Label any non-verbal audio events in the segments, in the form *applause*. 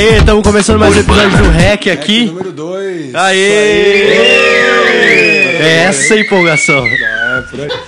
Aê, estamos começando mais um episódio do REC aqui. Número 2. Aê! É essa a empolgação. É, por aí. *laughs*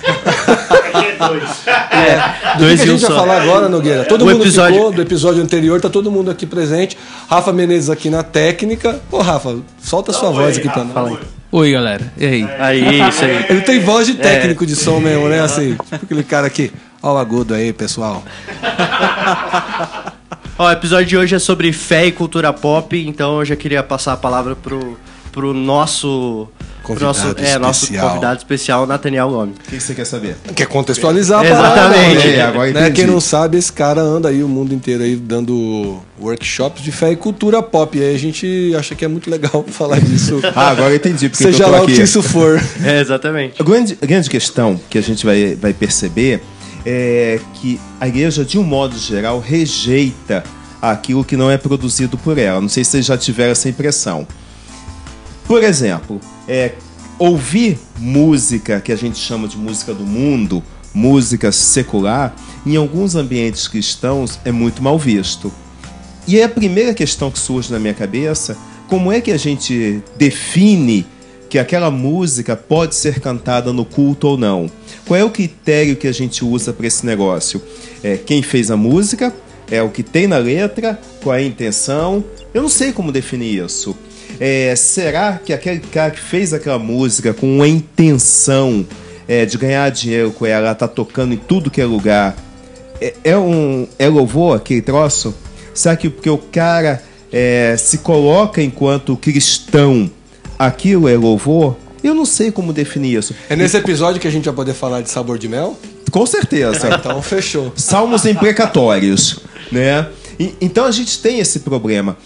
É, Do que dois a e um gente vai só. falar agora, Nogueira? Todo O mundo episódio- ficou do episódio anterior, tá todo mundo aqui presente. Rafa Menezes aqui na técnica. Ô, Rafa, solta a sua voz aqui pra nós. Oi, galera. E aí? Aí, isso aí. Ele tem voz de É. técnico de som mesmo, né? Assim, tipo aquele cara aqui. Ó o agudo aí, pessoal. *laughs* Ó, o episódio de hoje é sobre fé e cultura pop, então eu já queria passar a palavra pro, pro nosso Convidado nosso, é, nosso especial. convidado especial, Nathaniel Gomes. O que que você quer saber? Quer contextualizar Exatamente. né? É, agora Né? entendi. Quem não sabe, esse cara anda aí o mundo inteiro aí dando workshops de fé e cultura pop. E aí a gente acha que é muito legal *laughs* falar disso. Ah, agora eu entendi porque Seja eu tô lá o aqui. que isso for. É, exatamente. A grande, a grande questão que a gente vai, vai perceber é que a igreja, de um modo geral, rejeita aquilo que não é produzido por ela. Não sei se vocês já tiveram essa impressão. Por exemplo, é, ouvir música que a gente chama de música do mundo, música secular, em alguns ambientes cristãos é muito mal visto. E aí a primeira questão que surge na minha cabeça, como é que a gente define que aquela música pode ser cantada no culto ou não? Qual é o critério que a gente usa para esse negócio? É quem fez a música? É o que tem na letra? Qual é a intenção? Eu não sei como definir isso. É, será que aquele cara que fez aquela música com a intenção é, de ganhar dinheiro com ela, tá tocando em tudo que é lugar, é, é um é louvor aquele troço? Será que porque o cara é, se coloca enquanto cristão, aquilo é louvor? Eu não sei como definir isso. É nesse episódio que a gente vai poder falar de sabor de mel? Com certeza. Então fechou. Salmos imprecatórios, né? E- então a gente tem esse problema.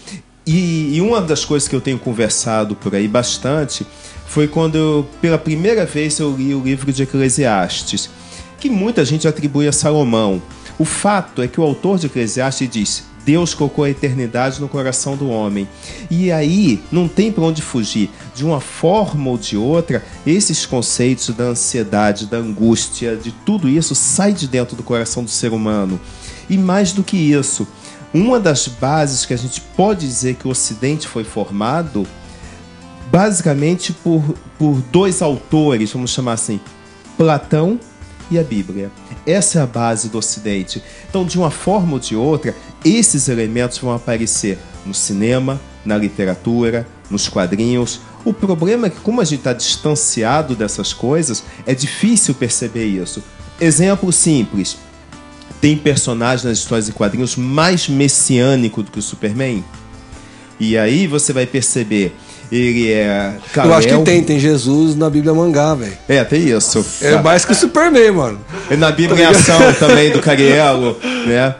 E, e uma das coisas que eu tenho conversado por aí bastante foi quando eu, pela primeira vez eu li o livro de Eclesiastes, que muita gente atribui a Salomão. O fato é que o autor de Eclesiastes diz: Deus colocou a eternidade no coração do homem. E aí não tem para onde fugir. De uma forma ou de outra, esses conceitos da ansiedade, da angústia, de tudo isso sai de dentro do coração do ser humano. E mais do que isso, uma das bases que a gente pode dizer que o Ocidente foi formado, basicamente por, por dois autores, vamos chamar assim, Platão e a Bíblia. Essa é a base do Ocidente. Então, de uma forma ou de outra, esses elementos vão aparecer no cinema, na literatura, nos quadrinhos. O problema é que, como a gente está distanciado dessas coisas, é difícil perceber isso. Exemplo simples: tem personagem nas histórias e quadrinhos mais messiânico do que o Superman? E aí você vai perceber, ele é. Eu acho que Kal-El. tem, tem Jesus na Bíblia mangá, velho. É, tem isso. É mais que o Superman, mano. E na Bíblia em ação *laughs* também do Cariello, né?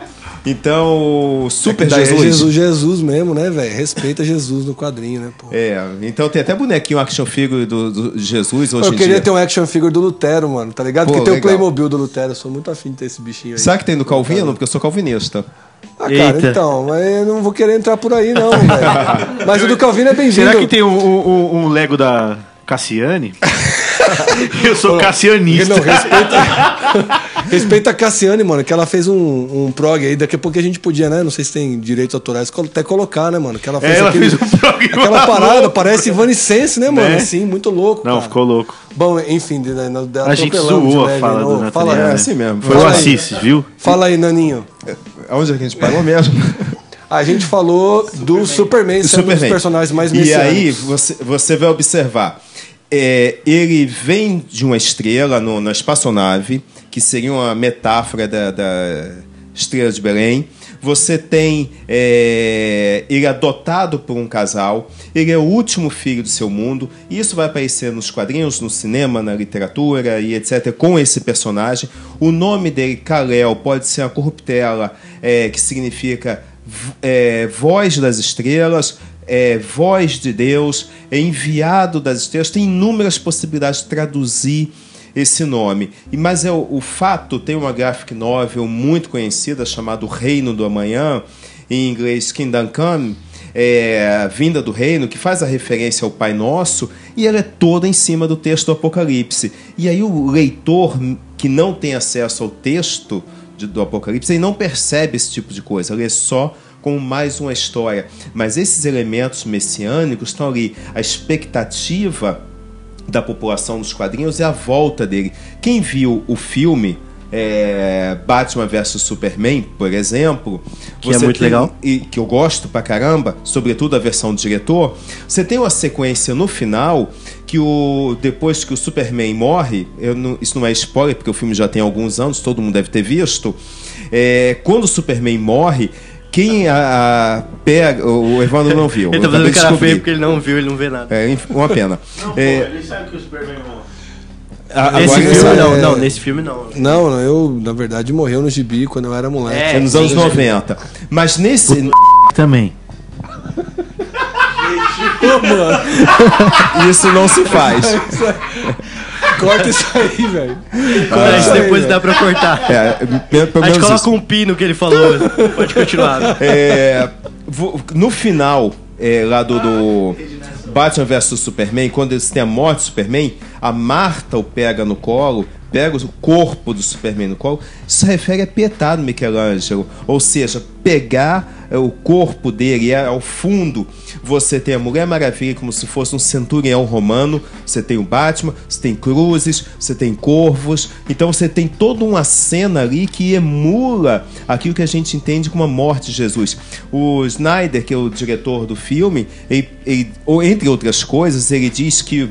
Então, Super Daí é Jesus. Jesus, Jesus mesmo, né, velho? Respeita Jesus no quadrinho, né, pô? É, então tem até bonequinho action figure do, do- Jesus hoje Eu queria dia. ter um action figure do Lutero, mano, tá ligado? Pô, Porque tem o. Playmobil do Lutero, eu sou muito afim de ter esse bichinho aí. Sabe que tem do Calvino? Porque eu sou calvinista. Ah, cara, Eita. então, mas eu não vou querer entrar por aí, não, velho. *laughs* Mas o do Calvino é bem-vindo. Será que tem um, um- um Lego da Cassiane? *laughs* Eu sou cassianista. Não, respeita, respeita a Cassiane, mano, que ela fez um, um prog aí. Daqui a pouco a gente podia, né? Não sei se tem direitos autorais, até colocar, né, mano? Que ela fez, É, ela aquele- fez um prog aquela parada, louco. parece Evanescence, né, mano? Né? Assim, muito louco. Não, cara. ficou louco. Bom, enfim, de, de, de, A gente zoou a fala né? do Ô, Fala Nathaniel. aí. É né? assim mesmo. Foi o Fala. Assis, viu? Fala aí, Naninho. Onde a gente parou mesmo? *laughs* A gente falou do Superman sendo um dos Superman. personagens mais E aí messiânicos. você, você vai observar. é, ele vem de uma estrela no, na espaçonave, que seria uma metáfora da, da estrela de Belém. Você tem é, ele é adotado por um casal. Ele é o último filho do seu mundo. Isso vai aparecer nos quadrinhos, no cinema, na literatura e etc. Com esse personagem. O nome dele, Kal-El, pode ser a corruptela, é, que significa é, voz das estrelas, é, voz de Deus, é enviado das estrelas. Tem inúmeras possibilidades de traduzir esse nome. Mas é o, o fato, tem uma graphic novel muito conhecida chamada Reino do Amanhã, em inglês Kingdom Come, é, Vinda do Reino, que faz a referência ao Pai Nosso, e ela é toda em cima do texto do Apocalipse. E aí o leitor que não tem acesso ao texto de- do Apocalipse, ele não percebe esse tipo de coisa, ele é só como mais uma história. Mas esses elementos messiânicos estão ali. A expectativa da população dos quadrinhos é a volta dele. Quem viu o filme é, Batman vs Superman, por exemplo, Que é muito tem- legal. e que eu gosto pra caramba, sobretudo a versão do diretor, você tem uma sequência no final que o depois que o Superman morre, eu não- isso não é spoiler porque o filme já tem alguns anos, todo mundo deve ter visto. é, quando o Superman morre, quem a, a pega, o Evandro não viu. *laughs* Ele tá fazendo cara feia porque ele não viu, ele não vê nada. É uma pena. É, ele sabe que o Superman morre. a- Nesse agora- filme é- não, não, nesse filme não. Não, não, eu, na verdade, morreu no gibi quando eu era moleque. É, é nos anos 90. Mas nesse Também. *laughs* isso não se faz. *laughs* Corta isso aí, velho. Mas isso aí, depois velho. dá pra cortar. É, pelo, A gente coloca isso. um pi no que ele falou. Pode continuar. É, no final é, lá do, do Batman vs Superman, quando eles têm a morte do Superman, a Marta o pega no colo, pega o corpo do Superman no colo. Se refere a pietar Michelangelo. Ou seja, pegar é, o corpo dele e ao fundo você tem a Mulher Maravilha como se fosse um centurião romano, você tem o Batman, você tem cruzes, você tem corvos, então você tem toda uma cena ali que emula aquilo que a gente entende como a morte de Jesus. O Snyder, que é o diretor do filme, ele- ele- entre outras coisas, ele diz que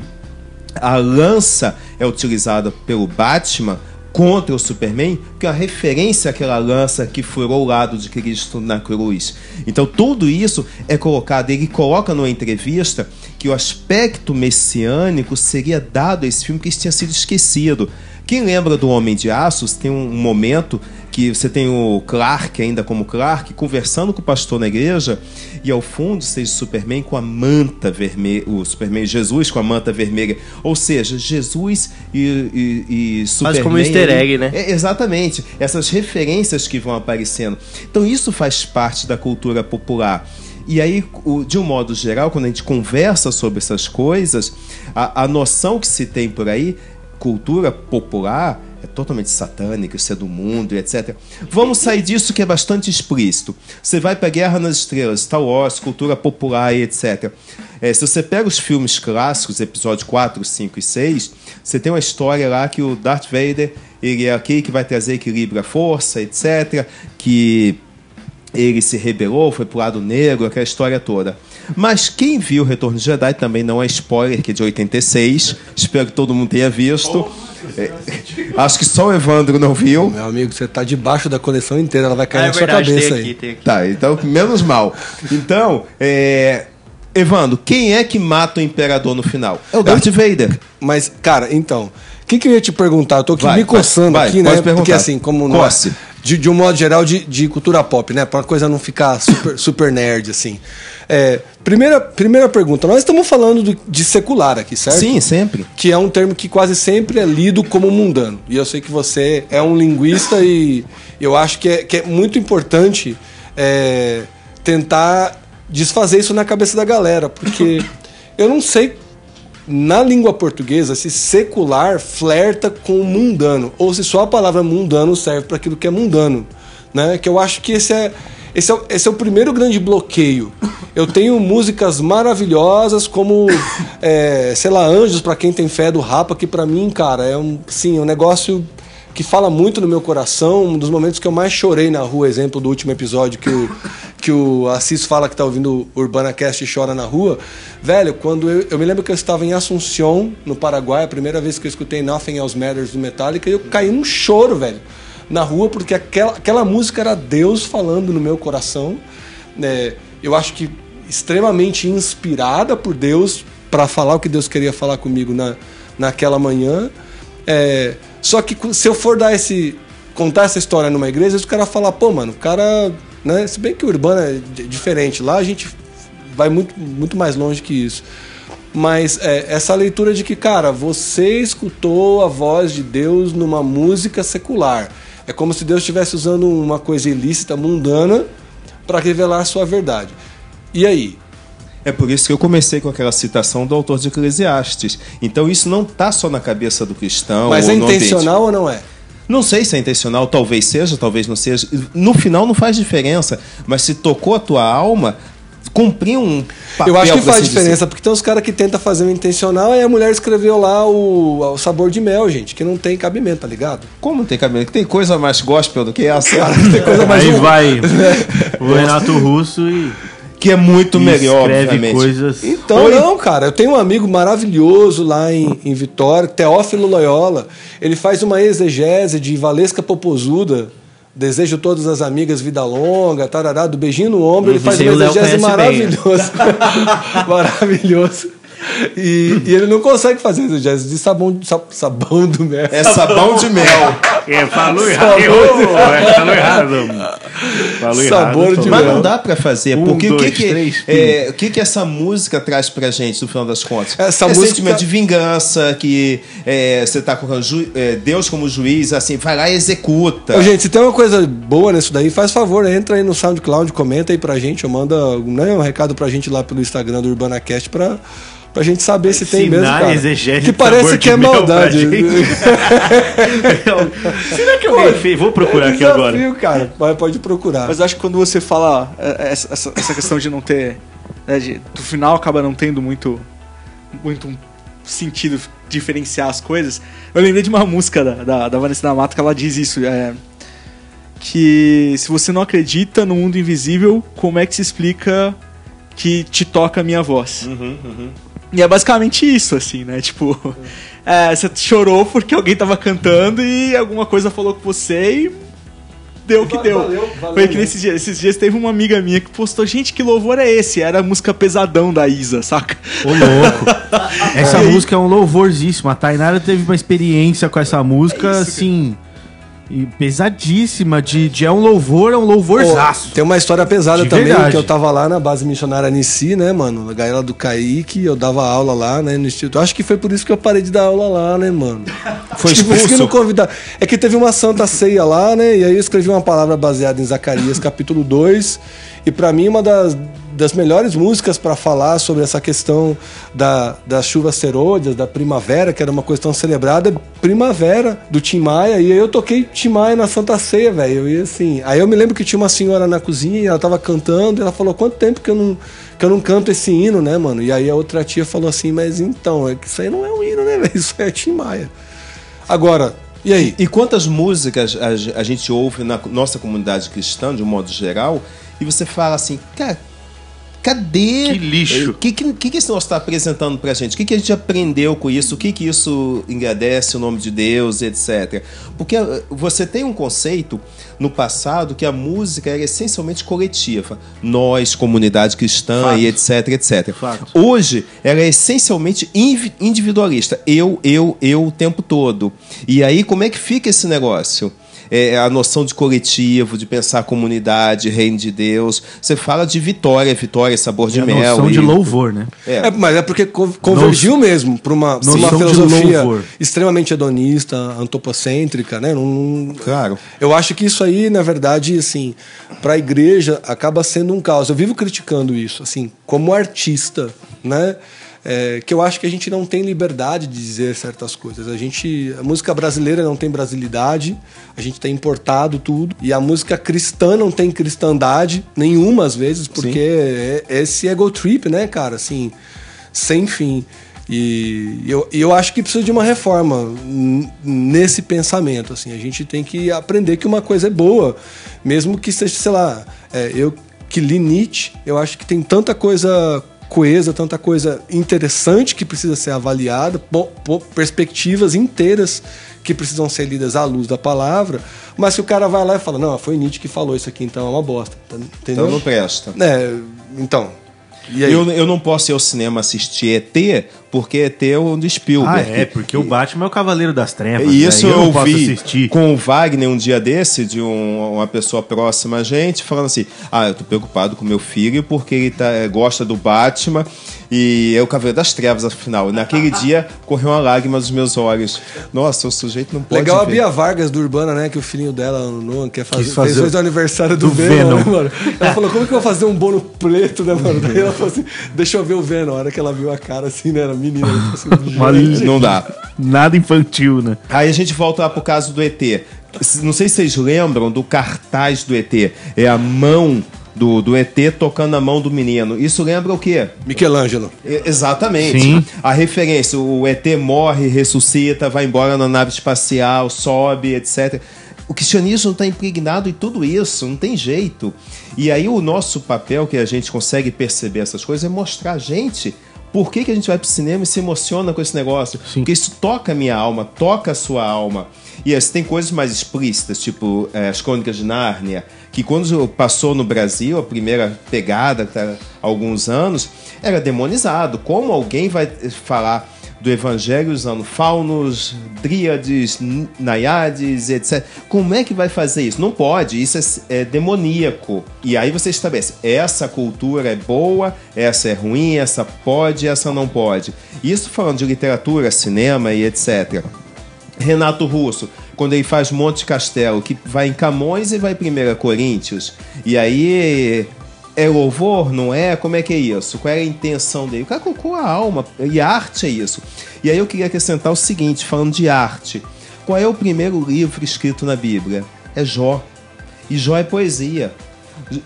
a lança é utilizada pelo Batman contra o Superman, que é uma referência àquela lança que furou o lado de Cristo na cruz. Então tudo isso é colocado, ele coloca numa entrevista que o aspecto messiânico seria dado a esse filme que tinha sido esquecido. Quem lembra do Homem de Aços tem um momento que você tem o Clark ainda como Clark conversando com o pastor na igreja e ao fundo seja o Superman com a manta vermelha, o Superman Jesus com a manta vermelha, ou seja, Jesus e, e, e Superman. como um easter egg, né? É, exatamente, essas referências que vão aparecendo. Então isso faz parte da cultura popular. E aí, de um modo geral, quando a gente conversa sobre essas coisas, a, a noção que se tem por aí, cultura popular, é totalmente satânica, isso é do mundo, etc. Vamos sair disso que é bastante explícito. Você vai para Guerra nas Estrelas, Star Wars, cultura popular etc. É, se você pega os filmes clássicos, episódio 4, 5 e 6, você tem uma história lá que o Darth Vader ele é aquele que vai trazer equilíbrio à força, etc. Que ele se rebelou, foi pro lado negro, aquela história toda. Mas quem viu o Retorno de Jedi também não é spoiler, que é de 86. Espero que todo mundo tenha visto. É, acho que só o Evandro não viu. Meu amigo, você tá debaixo da coleção inteira, ela vai cair Ah, é na sua verdade, cabeça tem aí. aqui, tem aqui. Tá, então, menos mal. Então, é... Evandro, quem é que mata o Imperador no final? É o Darth Vader. Mas, cara, então, o que, que eu ia te perguntar? Eu tô aqui Vai, me coçando vai, aqui, pode né? perguntar. Porque assim, como não é- Coce. De, de um modo geral de, de cultura pop, né? Pra coisa não ficar super, *coughs* super nerd, assim. É, primeira, primeira pergunta, nós estamos falando do- de secular aqui, certo? Sim, sempre. que é um termo que quase sempre é lido como mundano. E eu sei que você é um linguista e eu acho que é, que é muito importante é, tentar desfazer isso na cabeça da galera, porque *coughs* eu não sei na língua portuguesa se secular flerta com o mundano ou se só a palavra mundano serve para aquilo que é mundano, né? Que eu acho que esse é esse é, esse é o primeiro grande bloqueio. Eu tenho músicas maravilhosas como, *laughs* é, sei lá, Anjos para quem tem fé do Rapa, que para mim, cara, é um, sim, é um negócio que fala muito no meu coração. Um dos momentos que eu mais chorei na rua, exemplo do último episódio que o, *laughs* que o Assis fala que tá ouvindo Urbana Cast e chora na rua. Velho, quando eu, eu me lembro que eu estava em Assunção, no Paraguai, a primeira vez que eu escutei Nothing Else Matters do Metallica, e eu caí num choro, velho, na rua, porque aquela, aquela música era Deus falando no meu coração. né? eu acho que extremamente inspirada por Deus para falar o que Deus queria falar comigo na, naquela manhã. É, só que se eu for dar esse contar essa história numa igreja, os caras falar, pô, mano, o cara, né, se bem que o urbano é di- diferente, lá a gente vai muito, muito mais longe que isso. Mas é, essa leitura de que, cara, você escutou a voz de Deus numa música secular. É como se Deus estivesse usando uma coisa ilícita, mundana, para revelar a sua verdade. E aí? É por isso que eu comecei com aquela citação do autor de Eclesiastes. Então isso não está só na cabeça do cristão. Mas ou é intencional ou não é? Não sei se é intencional, talvez seja, talvez não seja. No final não faz diferença, mas se tocou a tua alma, cumpriu um papel. Eu acho que por faz assim dizer. diferença, porque tem uns caras que tentam fazer um intencional e a mulher escreveu lá o, o sabor de mel, gente, que não tem cabimento, tá ligado? Como não tem cabimento? Tem coisa mais gospel do que essa? Tem coisa *laughs* mais Aí um- vai *laughs* o Renato Russo e, que é muito melhor, obviamente. coisas. Então, Oi? não, cara. Eu tenho um amigo maravilhoso lá em, em Vitória, Teófilo Loyola. Ele faz uma exegese de Valesca Popozuda. Desejo todas as amigas vida longa, tarará, do beijinho no ombro. Ele Uhum, faz uma exegese bem. maravilhosa. *laughs* maravilhoso. E, e ele não consegue fazer exegese de sabão, sa- sabão do mel. É sabão de mel. É, falou errado. É, falou errado. Falou Sabor errado. de Mas mel. não dá pra fazer, Um, porque o que dois, que, três, é, o que que essa música traz pra gente, no final das contas? Essa é música- sentimento de vingança, que é, você tá com é, Deus como juiz, assim, vai lá e executa. Ô, gente, se tem uma coisa boa nisso daí, faz favor, entra aí no SoundCloud, comenta aí pra gente, ou manda né, um recado pra gente lá pelo Instagram do UrbanaCast pra, pra gente saber se tem mesmo, Ensinar cara. Que parece que é maldade. *laughs* Será que alguém fez? Vou procurar aqui agora. Desafio, cara. Mas pode procurar. Mas acho que quando você fala é, essa, essa- essa questão de não ter. né, de- do final acaba não tendo muito. muito um sentido diferenciar as coisas. Eu lembrei de uma música da, da, da Vanessa da Mata que ela diz isso. é, que se você não acredita no mundo invisível, como é que se explica que te toca a minha voz? E é basicamente isso, assim, né? Tipo, *laughs* é, você chorou porque alguém tava cantando e alguma coisa falou com você e deu o que deu. Valeu, valeu Foi que nesses dias, esses dias teve uma amiga minha que postou, gente, que louvor é esse? Era a música pesadão da Isa, saca? Ô, louco. *laughs* Essa música é um louvorzíssimo. A Tainara teve uma experiência com essa música, assim. E pesadíssima. De, de é um louvor, é um louvorzaço. Pô, tem uma história pesada De também, verdade. que eu tava lá na base missionária Nissi, né, mano? Na gaiola do Kaique, eu dava aula lá, né, no instituto. Acho que foi por isso que eu parei de dar aula lá, né, mano? *laughs* Foi Acho que que expulso? não convidar. É que teve uma santa ceia lá, né? E aí eu escrevi uma palavra baseada em Zacarias, capítulo 2. E pra mim, uma das, das melhores músicas pra falar sobre essa questão da, das chuvas serôdias, da primavera, que era uma questão celebrada, é Primavera, do Tim Maia. E aí eu toquei Tim Maia na Santa Ceia, velho. E assim, aí eu me lembro que tinha uma senhora na cozinha e ela tava cantando. E ela falou: quanto tempo que eu não. Que eu não canto esse hino, né, mano? E aí a outra tia falou assim: Mas então, é que isso aí não é um hino, né, *laughs* velho? Isso é Tim Maia. Agora, e aí? E quantas músicas a, a gente ouve na nossa comunidade cristã, de um modo geral, e você fala assim, cara, cadê? Que lixo. O que, que, que esse negócio está apresentando pra gente? O que, que a gente aprendeu com isso? O que, que isso engrandece o nome de Deus, etc. Porque eh, você tem um conceito no passado que a música era essencialmente coletiva. Nós, comunidade cristã Fato. e etc, etc. Fato. Hoje, ela é essencialmente individualista. Eu, eu, eu o tempo todo. E aí, como é que fica esse negócio? É, a noção de coletivo, de pensar comunidade, reino de Deus. Você fala de vitória, vitória, sabor de E a mel. noção e- de louvor, né? É. É, mas é porque co- convergiu mesmo para uma, uma filosofia extremamente hedonista, antropocêntrica, né? Não- Claro. Eu acho que isso aí, na verdade, assim, para a igreja acaba sendo um caos. Eu vivo criticando isso, assim, como artista, né? É, que eu acho que a gente não tem liberdade de dizer certas coisas. A gente, a música brasileira não tem brasilidade, a gente tem importado tudo e a música cristã não tem cristandade nenhuma às vezes, porque é é esse ego trip, né, cara, assim, sem fim. E eu, eu acho que precisa de uma reforma nesse pensamento. Assim, a gente tem que aprender que uma coisa é boa, mesmo que seja, sei lá, é, eu que li Nietzsche, eu acho que tem tanta coisa coesa, tanta coisa interessante que precisa ser avaliada, perspectivas inteiras que precisam ser lidas à luz da palavra, mas se o cara vai lá e fala, não, foi Nietzsche que falou isso aqui, então é uma bosta. tá- Entendeu? Então não presta. É, então. Eu, eu não posso ir ao cinema assistir ET, porque ET é o de Spielberg. Ah, é, porque o Batman é o Cavaleiro das Trevas. E isso né? eu posso ouvi assistir. com o Wagner um dia desse, de um- uma pessoa próxima a gente, falando assim: Ah, eu tô preocupado com meu filho porque ele tá- eh, gosta do Batman e é o Cavaleiro das Trevas, afinal. Naquele *laughs* dia correu uma lágrima dos meus olhos. Nossa, o sujeito não pode. Legal a ver. Bia Vargas do Urbana, né? Que o filhinho dela, o Noah, quer fazer, fazer o aniversário do, do Venom, Venom. né, mano? Ela falou, como que eu vou fazer um bolo preto, né, mano? *laughs* Daí ela falou assim, deixa eu ver o Venom. A hora que ela viu a cara assim, né? Era menina. "Gente". *laughs* Não dá. Nada infantil, né? Aí a gente volta lá pro caso do ET. Não sei se vocês lembram do cartaz do ET. É a mão do, do ET tocando a mão do menino. Isso lembra o quê? Michelangelo. E- Exatamente. Sim. A referência, o ET morre, ressuscita, vai embora na nave espacial, sobe, etc. O cristianismo está impregnado em tudo isso, não tem jeito. E aí o nosso papel, que a gente consegue perceber essas coisas, é mostrar a gente por que, que a gente vai pro cinema e se emociona com esse negócio. Porque isso toca a minha alma, toca a sua alma. E assim, tem coisas mais explícitas, tipo eh, as Crônicas de Nárnia, que quando passou no Brasil, a primeira pegada, há alguns anos, era demonizado. Como alguém vai falar do evangelho usando faunos, dríades, naiades, etc. Como é que vai fazer isso? Não pode, isso é, é demoníaco. E aí você estabelece, essa cultura é boa, essa é ruim, essa pode, essa não pode. Isso falando de literatura, cinema e etc. Renato Russo, quando ele faz Monte Castelo, que vai em Camões e vai em 1 Coríntios. E aí é louvor, não é? Como é que é isso? Qual é a intenção dele? O cara colocou a alma, e a arte é isso. E aí eu queria acrescentar o seguinte, falando de arte. Qual é o primeiro livro escrito na Bíblia? É Jó. E Jó é poesia.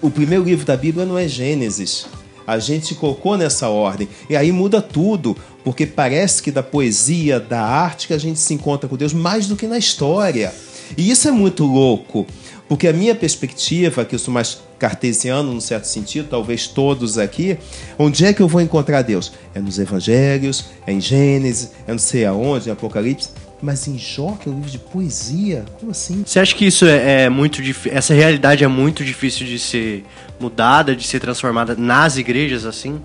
O primeiro livro da Bíblia não é Gênesis. A gente colocou nessa ordem. E aí muda tudo, porque parece que da poesia, da arte que a gente se encontra com Deus mais do que na história. E isso é muito louco, porque a minha perspectiva, que eu sou mais cartesiano, num certo sentido, talvez todos aqui, onde é que eu vou encontrar Deus? É nos evangelhos, é em Gênesis, é não sei aonde, em Apocalipse. Mas em Jó, que é um livro de poesia? Como assim? Você acha que isso é, é muito difícil? Essa realidade é muito difícil de ser mudada, de ser transformada nas igrejas assim?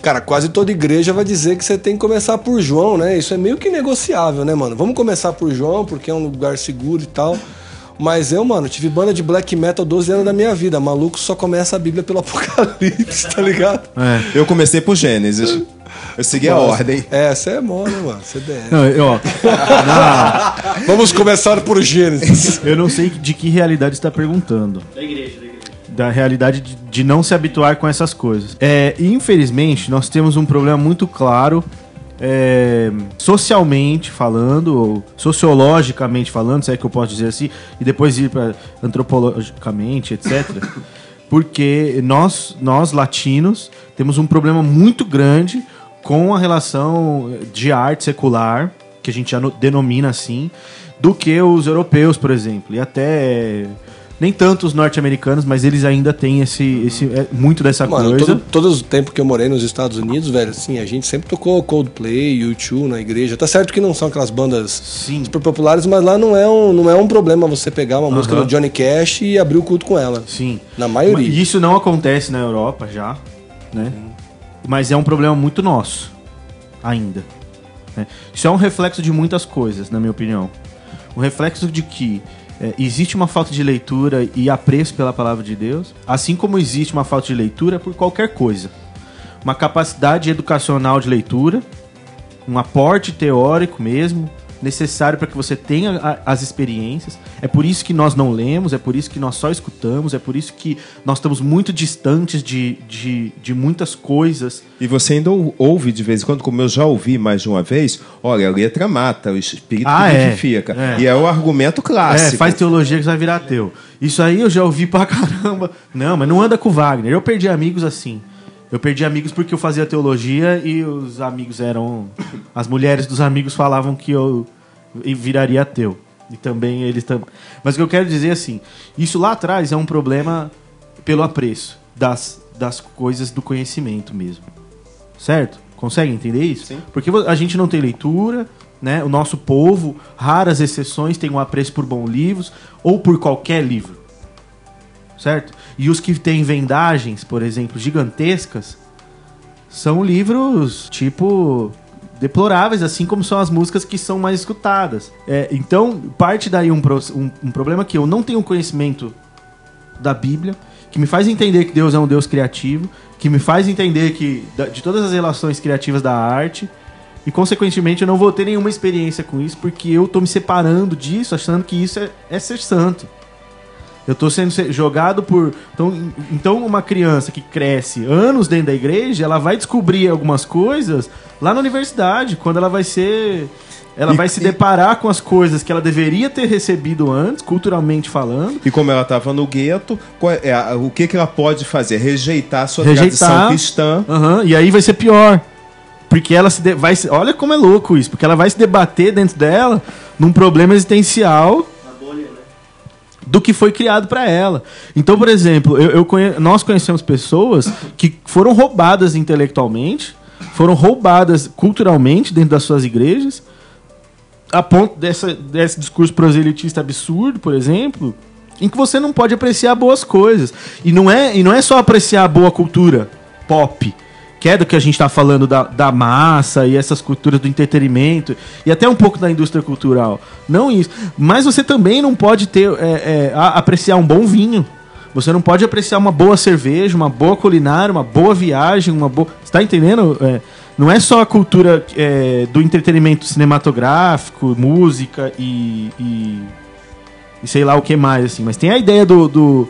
Cara, quase toda igreja vai dizer que você tem que começar por João, né? Isso é meio que negociável, né, mano? Vamos começar por João, porque é um lugar seguro e tal. Mas eu, mano, tive banda de black metal 12 anos da minha vida. Maluco só começa a Bíblia pelo *laughs* Apocalipse, tá ligado? Eu comecei por Gênesis. Eu segui a ordem. É, você é mó, né, mano? CDF. Não, eu, ó, *laughs* Vamos começar por Gênesis. eu não sei de que realidade está perguntando. Da igreja, da igreja. da realidade de, de não se habituar com essas coisas. É, infelizmente, nós temos um problema muito claro, é, socialmente falando, ou sociologicamente falando, se é que eu posso dizer assim, e depois ir para antropologicamente, etc. *laughs* Porque nós, nós, latinos, temos um problema muito grande com a relação de arte secular, que a gente já no- denomina assim, do que os europeus, por exemplo. E até nem tanto os norte-americanos, mas eles ainda têm esse, esse é, muito dessa Mano, coisa. todo, todo o tempo que eu morei nos Estados Unidos, velho, assim, a gente sempre tocou Coldplay, U2 na igreja. Tá certo que não são aquelas bandas Sim. super populares, mas lá não é um, não é um problema você pegar uma música Aham. do Johnny Cash e abrir o culto com ela. Sim. Na maioria. E isso não acontece na Europa já, né? Mas é um problema muito nosso, ainda. né? Isso é um reflexo de muitas coisas, na minha opinião. Um reflexo de que é, existe uma falta de leitura e apreço pela palavra de Deus, assim como existe uma falta de leitura por qualquer coisa. Uma capacidade educacional de leitura, um aporte teórico mesmo, necessário para que você tenha a- as experiências. É por isso que nós não lemos, é por isso que nós só escutamos, é por isso que nós estamos muito distantes de, de, de muitas coisas. E você ainda ou- ouve de vez em quando, como eu já ouvi mais de uma vez, olha, a letra mata, o espírito Ah, é. É. E é o argumento clássico. É, faz teologia que você vai virar ateu. Isso aí eu já ouvi pra *laughs* caramba. Não, mas não anda com o Wagner. Eu perdi amigos assim. Eu perdi amigos porque eu fazia teologia e os amigos eram. As mulheres dos amigos falavam que eu viraria ateu. E também eles também. Mas o que eu quero dizer é assim: isso lá atrás é um problema pelo apreço das, das coisas do conhecimento mesmo. Certo? Consegue entender isso? Sim. Porque a gente não tem leitura, né? O nosso povo, raras exceções, tem um apreço por bons livros ou por qualquer livro. Certo? E os que têm vendagens, por exemplo, gigantescas, são livros tipo deploráveis, assim como são as músicas que são mais escutadas. É, então, parte daí um, pro- um, um problema que eu não tenho conhecimento da Bíblia, que me faz entender que Deus é um Deus criativo, que me faz entender que de todas as relações criativas da arte, e consequentemente eu não vou ter nenhuma experiência com isso, porque eu tô me separando disso, achando que isso é, é ser santo. Eu tô sendo se- jogado por. Então, então, uma criança que cresce anos dentro da igreja, ela vai descobrir algumas coisas lá na universidade, quando ela vai ser. Ela E- vai se e- deparar com as coisas que ela deveria ter recebido antes, culturalmente falando. E como ela estava no gueto, é a- o que, que ela pode fazer? Rejeitar a sua Rejeitar. tradição cristã. Aham, e aí vai ser pior. Porque ela se de- vai se- Olha como é louco isso. Porque ela vai se debater dentro dela num problema existencial do que foi criado para ela. Então, por exemplo, eu, eu conhe- nós conhecemos pessoas que foram roubadas intelectualmente, foram roubadas culturalmente dentro das suas igrejas, a ponto dessa, desse discurso proselitista absurdo, por exemplo, em que você não pode apreciar boas coisas. E não é, e não é só apreciar a boa cultura pop, que é do que a gente está falando da, da massa e essas culturas do entretenimento, e até um pouco da indústria cultural. Não isso. Mas você também não pode ter é, é, apreciar um bom vinho. Você não pode apreciar uma boa cerveja, uma boa culinária, uma boa viagem, uma boa. Você tá entendendo? É, não é só a cultura é, do entretenimento cinematográfico, música e, e, e sei lá o que mais, assim. Mas tem a ideia do, do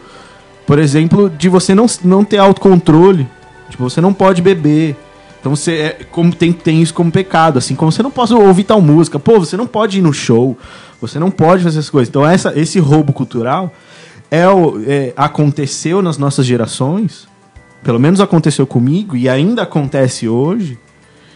por exemplo, de você não, não ter autocontrole. Tipo, você não pode beber. Então você é, como tem, tem isso como pecado, assim como você não pode ouvir tal música, pô, você não pode ir no show, você não pode fazer essas coisas. Então essa, esse roubo cultural é, o, é aconteceu nas nossas gerações, pelo menos aconteceu comigo e ainda acontece hoje,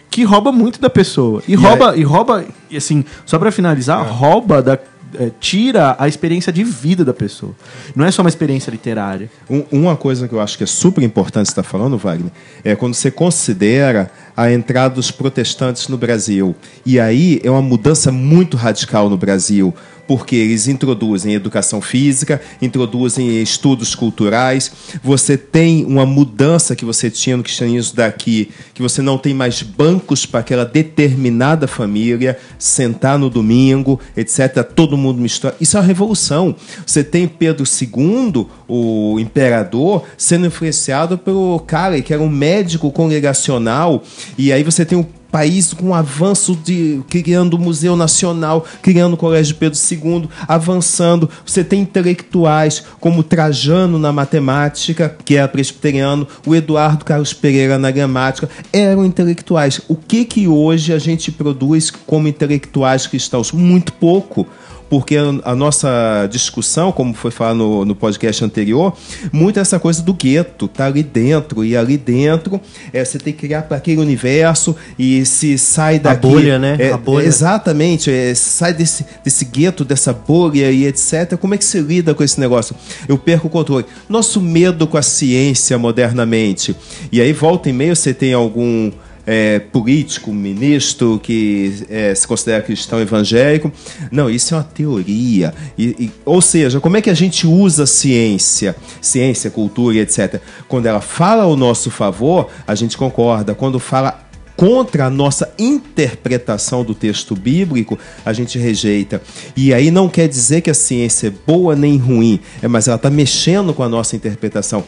que rouba muito da pessoa. E, rouba, e rouba, e assim, só pra finalizar, rouba da. É, tira a experiência de vida da pessoa. Não é só uma experiência literária. Um- uma coisa que eu acho que é super importante estar falando, Wagner, é quando você considera a entrada dos protestantes no Brasil. E aí é uma mudança muito radical no Brasil, porque eles introduzem educação física, introduzem estudos culturais. Você tem uma mudança que você tinha no cristianismo daqui, que você não tem mais bancos para aquela determinada família sentar no domingo, etc. Todo mundo mistura. Isso é uma revolução. Você tem Pedro II, o imperador, sendo influenciado pelo cara que era um médico congregacional, e aí você tem um país com avanço de criando o Museu Nacional, criando o Colégio Pedro II, avançando. Você tem intelectuais como Trajano na matemática, que era presbiteriano, o Eduardo Carlos Pereira na gramática, eram intelectuais. O que que hoje a gente produz como intelectuais cristãos? Muito pouco porque a, a nossa discussão, como foi falado no, no podcast anterior, muito essa coisa do gueto, tá ali dentro, e ali dentro é, você tem que criar para aquele universo e se sai daqui. bolha, né? É, A bolha. Exatamente, é, sai desse, desse gueto, dessa bolha e etc. Como é que se lida com esse negócio? Eu perco o controle. Nosso medo com a ciência modernamente. E aí, volta e meia, você tem algum é, político, ministro que é, se considera cristão evangélico. Não, isso é uma teoria. E- e- ou seja, como é que a gente usa ciência, ciência, cultura etc. Quando ela fala ao nosso favor, a gente concorda. Quando fala contra a nossa interpretação do texto bíblico, a gente rejeita. E aí não quer dizer que a ciência é boa nem ruim, é, mas ela está mexendo com a nossa interpretação.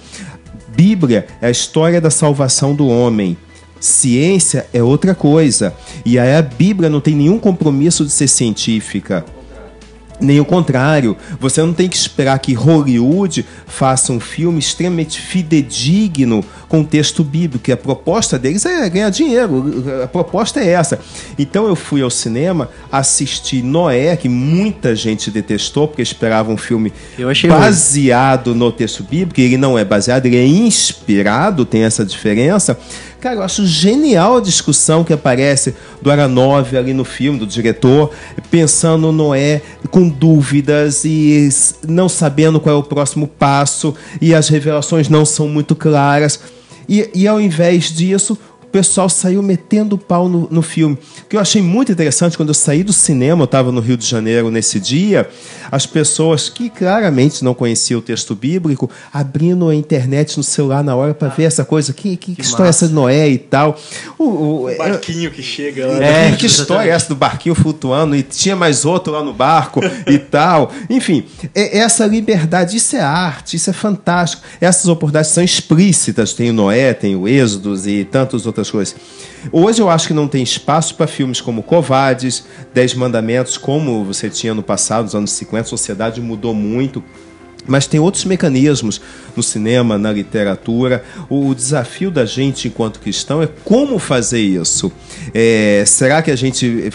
Bíblia é a história da salvação do homem. Ciência é outra coisa. E aí a Bíblia não tem nenhum compromisso de ser científica. Nem o contrário. Você não tem que esperar que Hollywood faça um filme extremamente fidedigno com o texto bíblico. que A proposta deles é ganhar dinheiro. A proposta é essa. Então eu fui ao cinema assistir Noé, que muita gente detestou, porque esperava um filme Eu achei baseado no texto bíblico. Ele não é baseado, ele é inspirado, tem essa diferença. Cara, eu acho genial a discussão que aparece do Aranov ali no filme, do diretor, pensando no Noé com dúvidas e não sabendo qual é o próximo passo, e as revelações não são muito claras. E, e ao invés disso, o pessoal saiu metendo o pau no, no filme. O que eu achei muito interessante, quando eu saí do cinema, eu estava no Rio de Janeiro nesse dia, as pessoas que claramente não conheciam o texto bíblico, abrindo a internet no celular na hora para ver essa coisa. Que, que, que história é essa de Noé e tal? O, o- Barquinho que chega lá. é, que história é essa do barquinho flutuando e tinha mais outro lá no barco e *laughs* tal. Enfim, é- essa liberdade, isso é arte, isso é fantástico. Essas oportunidades são explícitas. Tem o Noé, tem o Êxodos e tantas coisas. Hoje eu acho que não tem espaço para filmes como Covades, Dez Mandamentos, como você tinha no passado, nos anos 50. A sociedade mudou muito. Mas tem outros mecanismos no cinema, na literatura. O desafio da gente, enquanto cristão, é como fazer isso. É, será que a gente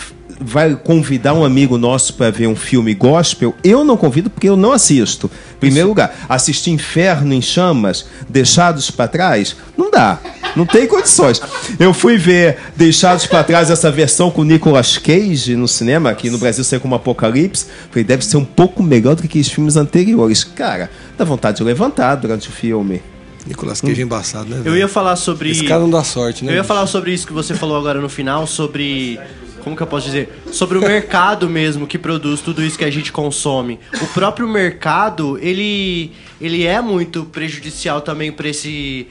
vai convidar um amigo nosso para ver um filme gospel? Eu não convido porque eu não assisto. Em primeiro lugar, assistir Inferno em Chamas, Deixados para Trás, não dá. Não tem condições. Eu fui ver Deixados para Trás essa versão com Nicolas Cage no cinema, aqui no Brasil saiu como Apocalipse. Falei, deve ser um pouco melhor do que aqueles filmes anteriores. Cara, dá vontade de levantar durante o filme. Nicolas Cage é embaçado, né? Eu velho? ia falar sobre. Esse cara não dá sorte, né? Eu ia falar sobre isso que você falou agora no final, sobre. Como que eu posso dizer? Sobre o mercado mesmo que produz tudo isso que a gente consome. O próprio mercado, ele, ele é muito prejudicial também para esse.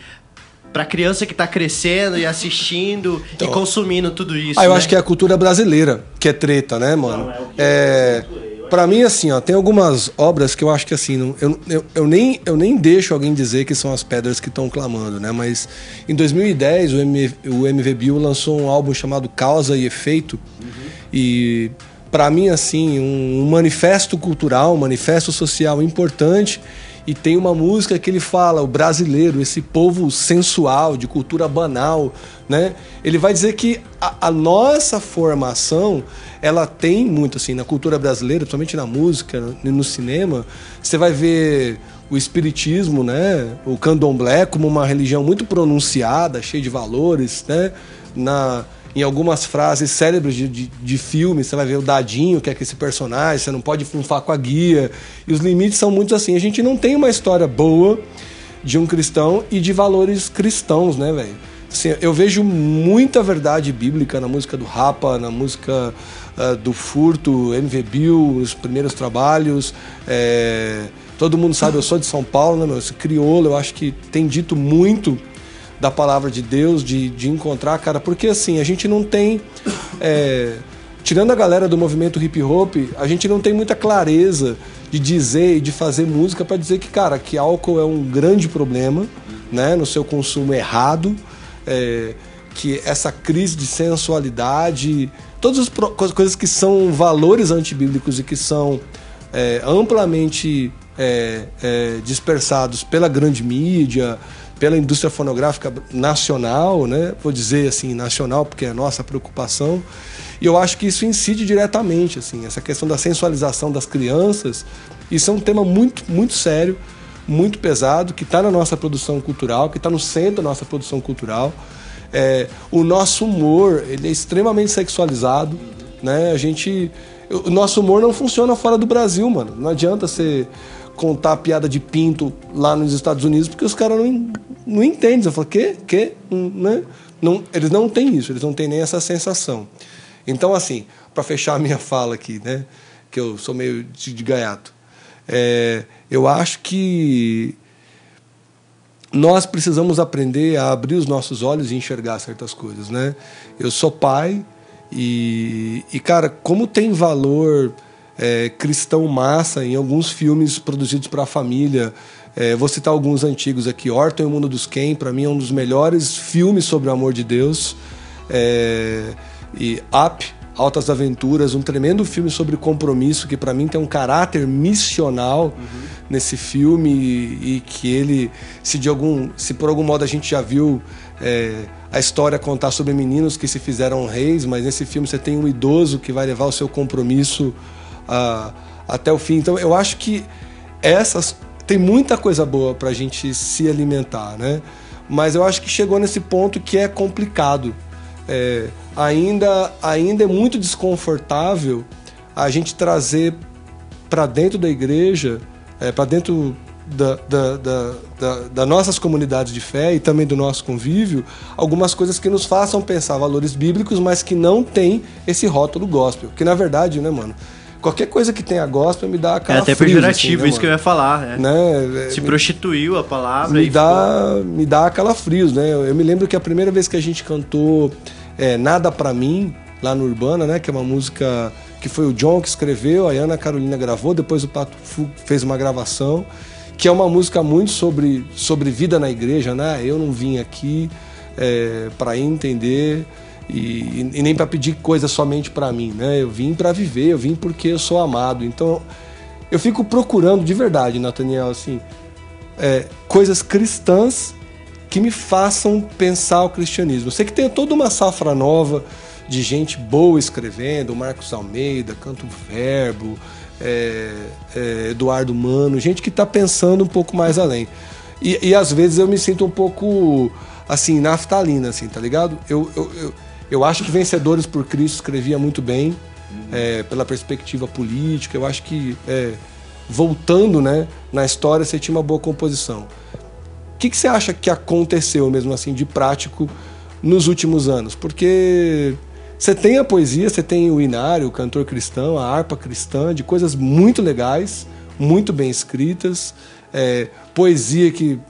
Pra criança que tá crescendo e assistindo e consumindo tudo isso. Ah, eu né? acho que é a cultura brasileira que é treta, né, mano? É, para mim, assim, ó, tem algumas obras que eu acho que assim, não, eu, eu, eu, nem, eu nem deixo alguém dizer que são as pedras que estão clamando, né? Mas em 2010 o, o MV Bill lançou um álbum chamado Causa e Efeito e para mim assim um, um manifesto cultural, um manifesto social importante e tem uma música que ele fala o brasileiro, esse povo sensual de cultura banal, né? Ele vai dizer que a, a nossa formação ela tem muito assim na cultura brasileira, principalmente na música, no, cinema. Você vai ver o espiritismo, né? O candomblé como uma religião muito pronunciada, cheia de valores, né? Na em algumas frases célebres de, de, de filmes, você vai ver o Dadinho, que é esse personagem, você não pode funfar com a guia. E os limites são muitos assim. A gente não tem uma história boa de um cristão e de valores cristãos, né, velho? Assim, eu vejo muita verdade bíblica na música do Rapa, na música uh, do Furto, MV Bill, os primeiros trabalhos. É... Todo mundo sabe, eu sou de São Paulo, né, meu? Esse crioulo, eu acho que tem dito muito da palavra de Deus, de, de encontrar, cara, porque assim, a gente não tem. É, tirando a galera do movimento hip hop, a gente não tem muita clareza de dizer e de fazer música para dizer que, cara, que álcool é um grande problema, né, no seu consumo errado, é, que essa crise de sensualidade, todas as coisas que são valores antibíblicos e que são é, amplamente é, é, dispersados pela grande mídia, pela indústria fonográfica nacional, né? Vou dizer assim nacional porque é a nossa preocupação. E eu acho que isso incide diretamente, assim, essa questão da sensualização das crianças. Isso é um tema muito, muito sério, muito pesado, que está na nossa produção cultural, que está no centro da nossa produção cultural. É, o nosso humor ele é extremamente sexualizado, né? A gente, o nosso humor não funciona fora do Brasil, mano. Não adianta você contar piada de pinto lá nos Estados Unidos porque os caras não, não entendem. Eu falo, que? Que? Hum, Né? Não, eles não têm isso, eles não têm nem essa sensação. Então, assim, para fechar a minha fala aqui, né? Que eu sou meio de, de gaiato. É, eu acho que nós precisamos aprender a abrir os nossos olhos e enxergar certas coisas, né? Eu sou pai e, e cara, como tem valor é, cristão massa em alguns filmes produzidos para a família. É, vou citar alguns antigos aqui. Orton e o Mundo dos Ken, para mim, é um dos melhores filmes sobre o amor de Deus. É, e Up, Altas Aventuras, um tremendo filme sobre compromisso que para mim tem um caráter missional nesse filme e, e que ele, se de algum, se por algum modo a gente já viu é, a história contar sobre meninos que se fizeram reis, mas nesse filme você tem um idoso que vai levar o seu compromisso a- até o fim. Então eu acho que essas tem muita coisa boa para a gente se alimentar, né? Mas eu acho que chegou nesse ponto que é complicado. É, ainda, ainda é muito desconfortável a gente trazer para dentro da igreja, é, para dentro da, da, da, da- nossas comunidades de fé e também do nosso convívio, algumas coisas que nos façam pensar valores bíblicos, mas que não tem esse rótulo gospel. Que na verdade, né, mano? Qualquer coisa que tenha gospel me dá É aquela até pejorativo, isso que eu ia falar. né? né? Se Me- prostituiu a palavra me dá, me dá calafrios, né? Eu, eu me lembro que a primeira vez que a gente cantou é, Nada Pra Mim, lá no Urbana, né? Que é uma música que foi o John que escreveu, a Ana Carolina gravou, depois o Pato Fu fez uma gravação, que é uma música muito sobre, sobre vida na igreja, né? Eu não vim aqui é, para entender e, e nem para pedir coisa somente para mim, né? Eu vim para viver, eu vim porque eu sou amado. Então eu fico procurando de verdade, Nathaniel, assim, é, coisas cristãs que me façam pensar o cristianismo. Eu sei que tem toda uma safra nova de gente boa escrevendo, Marcos Almeida, Canto Verbo, é, é, Eduardo Mano, gente que está pensando um pouco mais além. E, e, às vezes eu me sinto um pouco assim, naftalina, assim, tá ligado? Eu, eu, eu, eu acho que Vencedores por Cristo escrevia muito bem, é, pela perspectiva política. Eu acho que, é, voltando né, na história, você tinha uma boa composição. Que, que você acha que aconteceu mesmo assim de prático nos últimos anos? Porque você tem a poesia, você tem o inário, o cantor cristão, a harpa cristã, de coisas muito legais, muito bem escritas, é, poesia que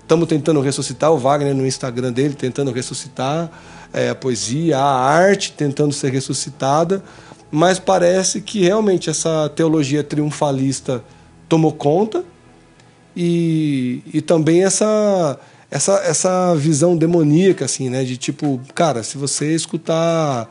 estamos tentando ressuscitar, o Wagner no Instagram dele tentando ressuscitar é, a poesia, a arte tentando ser ressuscitada, mas parece que realmente essa teologia triunfalista tomou conta e, e também essa essa, essa visão demoníaca, assim, né? De tipo, cara, se você escutar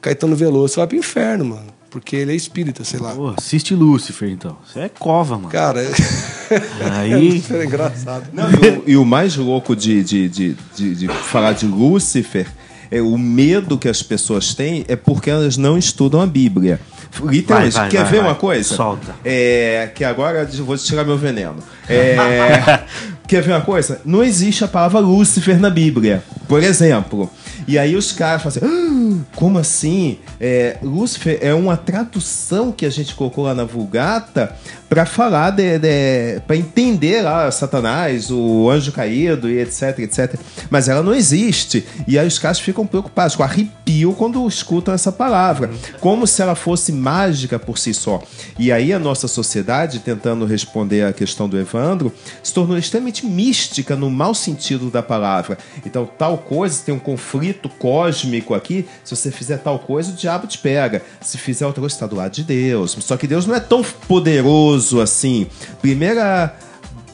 Caetano Veloso, você vai pro inferno, mano. Porque ele é espírita, sei lá. Pô, assiste Lúcifer, então. Você é cova, mano. Cara, *laughs* Aí. *laughs* é engraçado. Não, e, o, e o mais louco de, de, de, de, de falar de Lúcifer é o medo que as pessoas têm é porque elas não estudam a Bíblia. Literalmente, Vai, vai, quer vai, ver uma coisa? Solta. É, que agora eu vou tirar meu veneno. É, *laughs* quer ver uma coisa? Não existe a palavra Lúcifer na Bíblia, por exemplo. E aí os caras falam assim, "Ah, como assim? É, Lúcifer é uma tradução que a gente colocou lá na Vulgata para falar de, de para entender lá Satanás, o anjo caído e etc, etc. Mas ela não existe. E aí os caras ficam preocupados, com arrepio quando escutam essa palavra, como se ela fosse mágica por si só. E aí a nossa sociedade, tentando responder à questão do Evandro, se tornou extremamente mística no mau sentido da palavra. Então, tal coisa, tem um conflito cósmico aqui, se você fizer tal coisa, o diabo te pega. Se fizer outra coisa, está do lado de Deus. Só que Deus não é tão poderoso assim. Primeira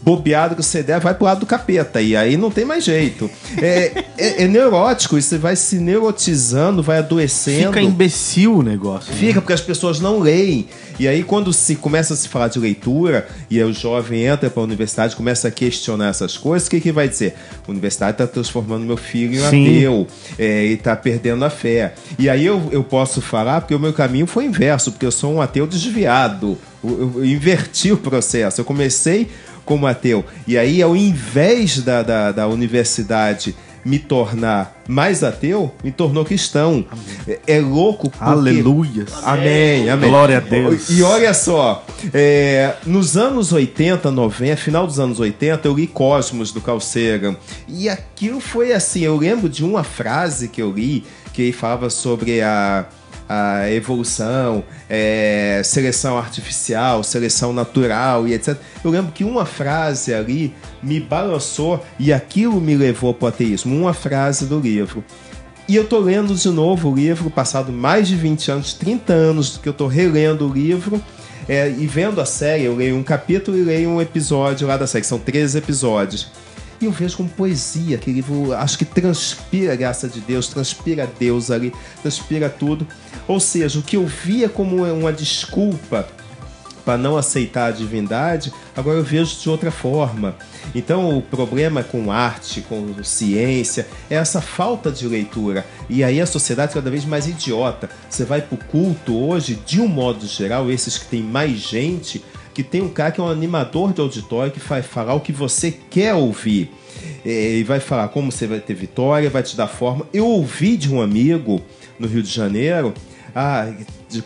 bobeada que você der, vai pro lado do capeta. E aí não tem mais jeito. É, é, é neurótico, isso vai se neurotizando, vai adoecendo. Fica imbecil o negócio. né? Fica porque as pessoas não leem. E aí, quando se começa a se falar de leitura, e aí o jovem entra para a universidade começa a questionar essas coisas, o que, que vai dizer? A universidade está transformando meu filho em Sim. ateu, é, e está perdendo a fé. E aí eu, eu posso falar, porque o meu caminho foi inverso, porque eu sou um ateu desviado. Eu, eu inverti o processo. Eu comecei como ateu. E aí, ao invés da, da, da universidade me tornar mais ateu, me tornou cristão. É, é louco porque... Aleluias. Amém, amém. Glória a Deus. E olha só, é, nos anos 80, 90, final dos anos 80, eu li Cosmos do Carl Sagan. E aquilo foi assim, eu lembro de uma frase que eu li, que falava sobre a, a evolução, é, seleção artificial, seleção natural e etc. Eu lembro que uma frase ali me balançou e aquilo me levou para o ateísmo. Uma frase do livro. E eu tô lendo de novo o livro, passado mais de 20 anos, 30 anos que eu tô relendo o livro. é, e vendo a série, eu leio um capítulo e leio um episódio lá da série, são 13 episódios. E eu vejo como poesia, aquele livro, acho que transpira a graça de Deus, transpira Deus ali, transpira tudo. Ou seja, o que eu via como uma desculpa para não aceitar a divindade, agora eu vejo de outra forma. Então o problema com arte, com ciência, é essa falta de leitura. E aí a sociedade é cada vez mais idiota. Você vai pro culto hoje, de um modo geral, esses que tem mais gente, que tem um cara que é um animador de auditório que vai falar o que você quer ouvir. É, E vai falar como você vai ter vitória, vai te dar forma. Eu ouvi de um amigo no Rio de Janeiro, ah,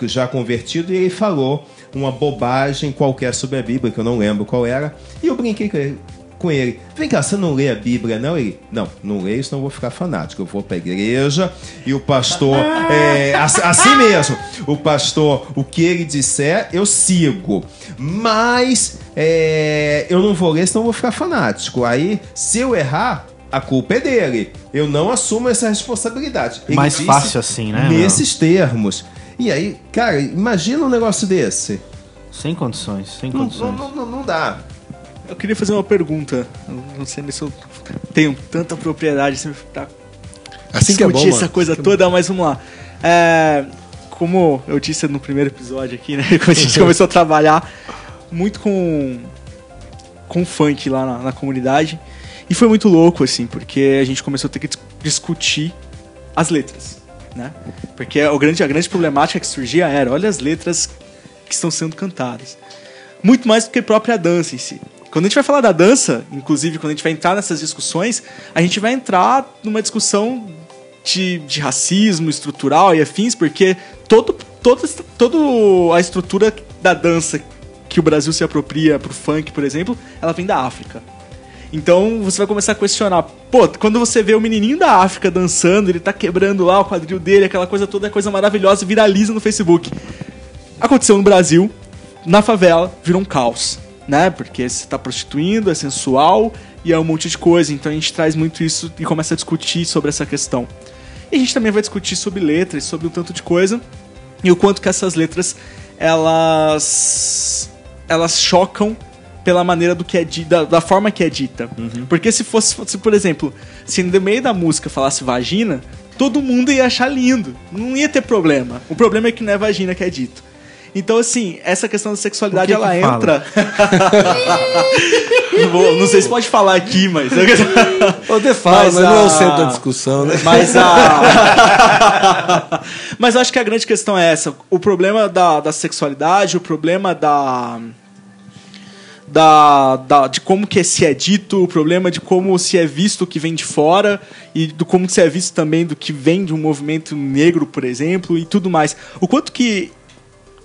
já convertido, e ele falou uma bobagem qualquer sobre a Bíblia, que eu não lembro qual era, e eu brinquei com ele. Com ele. Vem cá, você não lê a Bíblia, não? Ele, não, não leio, senão eu vou ficar fanático. Eu vou pra igreja e o pastor. *laughs* É, ass- assim mesmo. O pastor, o que ele disser, eu sigo. Mas é, eu não vou ler, senão eu vou ficar fanático. Aí, se eu errar, a culpa é dele. Eu não assumo essa responsabilidade. Ele Mais disse fácil assim, né, meu? Nesses termos. E aí, cara, imagina um negócio desse. Sem condições, sem Não, condições. não, não, não dá. Eu queria fazer uma pergunta. Eu Não sei se eu tenho tanta propriedade assim, pra Assim que é bom, discutir essa mano. coisa toda, mas vamos lá. É, como eu disse no primeiro episódio aqui, né? *laughs* Quando a gente começou a trabalhar, muito com com funk lá na, na comunidade. E foi muito louco, assim, porque a gente começou a ter que dis- discutir as letras, né? Porque o grande, a grande problemática que surgia era, olha as letras que estão sendo cantadas. Muito mais do que a própria dança em si. Quando a gente vai falar da dança, inclusive quando a gente vai entrar nessas discussões, a gente vai entrar numa discussão de, de racismo estrutural e afins, porque todo, todo, todo a estrutura da dança que o Brasil se apropria pro funk, por exemplo, ela vem da África. Então você vai começar a questionar, pô, quando você vê o menininho da África dançando, ele tá quebrando lá o quadril dele, aquela coisa toda, é coisa maravilhosa, viraliza no Facebook. Aconteceu no Brasil, na favela, virou um caos, né? Porque você tá prostituindo, é sensual e é um monte de coisa. Então a gente traz muito isso e começa a discutir sobre essa questão. E a gente também vai discutir sobre letras, sobre um tanto de coisa e o quanto que essas letras elas elas chocam pela maneira do que é di- da, da forma que é dita. Porque se fosse, se, por exemplo, se no meio da música falasse vagina, todo mundo ia achar lindo, não ia ter problema. O problema é que não é vagina que é dito. Então, assim, essa questão da sexualidade, que ela que entra. *laughs* não, vou- não sei se pode falar aqui, mas. Ô, De fala, Mas mas, não é o a- centro da discussão, né? Mas a. *laughs* Mas acho que a grande questão é essa. O problema da, da sexualidade, o problema da. Da, da- de como que se é dito, o problema de como se é visto o que vem de fora e do como se é visto também do que vem de um movimento negro, por exemplo, e tudo mais. O quanto que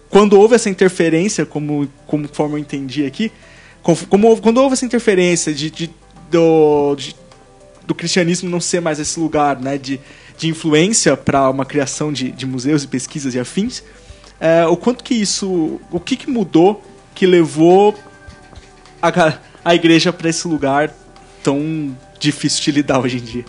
quando houve essa interferência, como, como forma eu entendi aqui, com- como, quando houve essa interferência de, de- do, de- do cristianismo não ser mais esse lugar né, de, de influência para uma criação de, de museus e pesquisas e afins, é, o quanto que isso. O que, que mudou que levou a, a igreja para esse lugar tão difícil de lidar hoje em dia?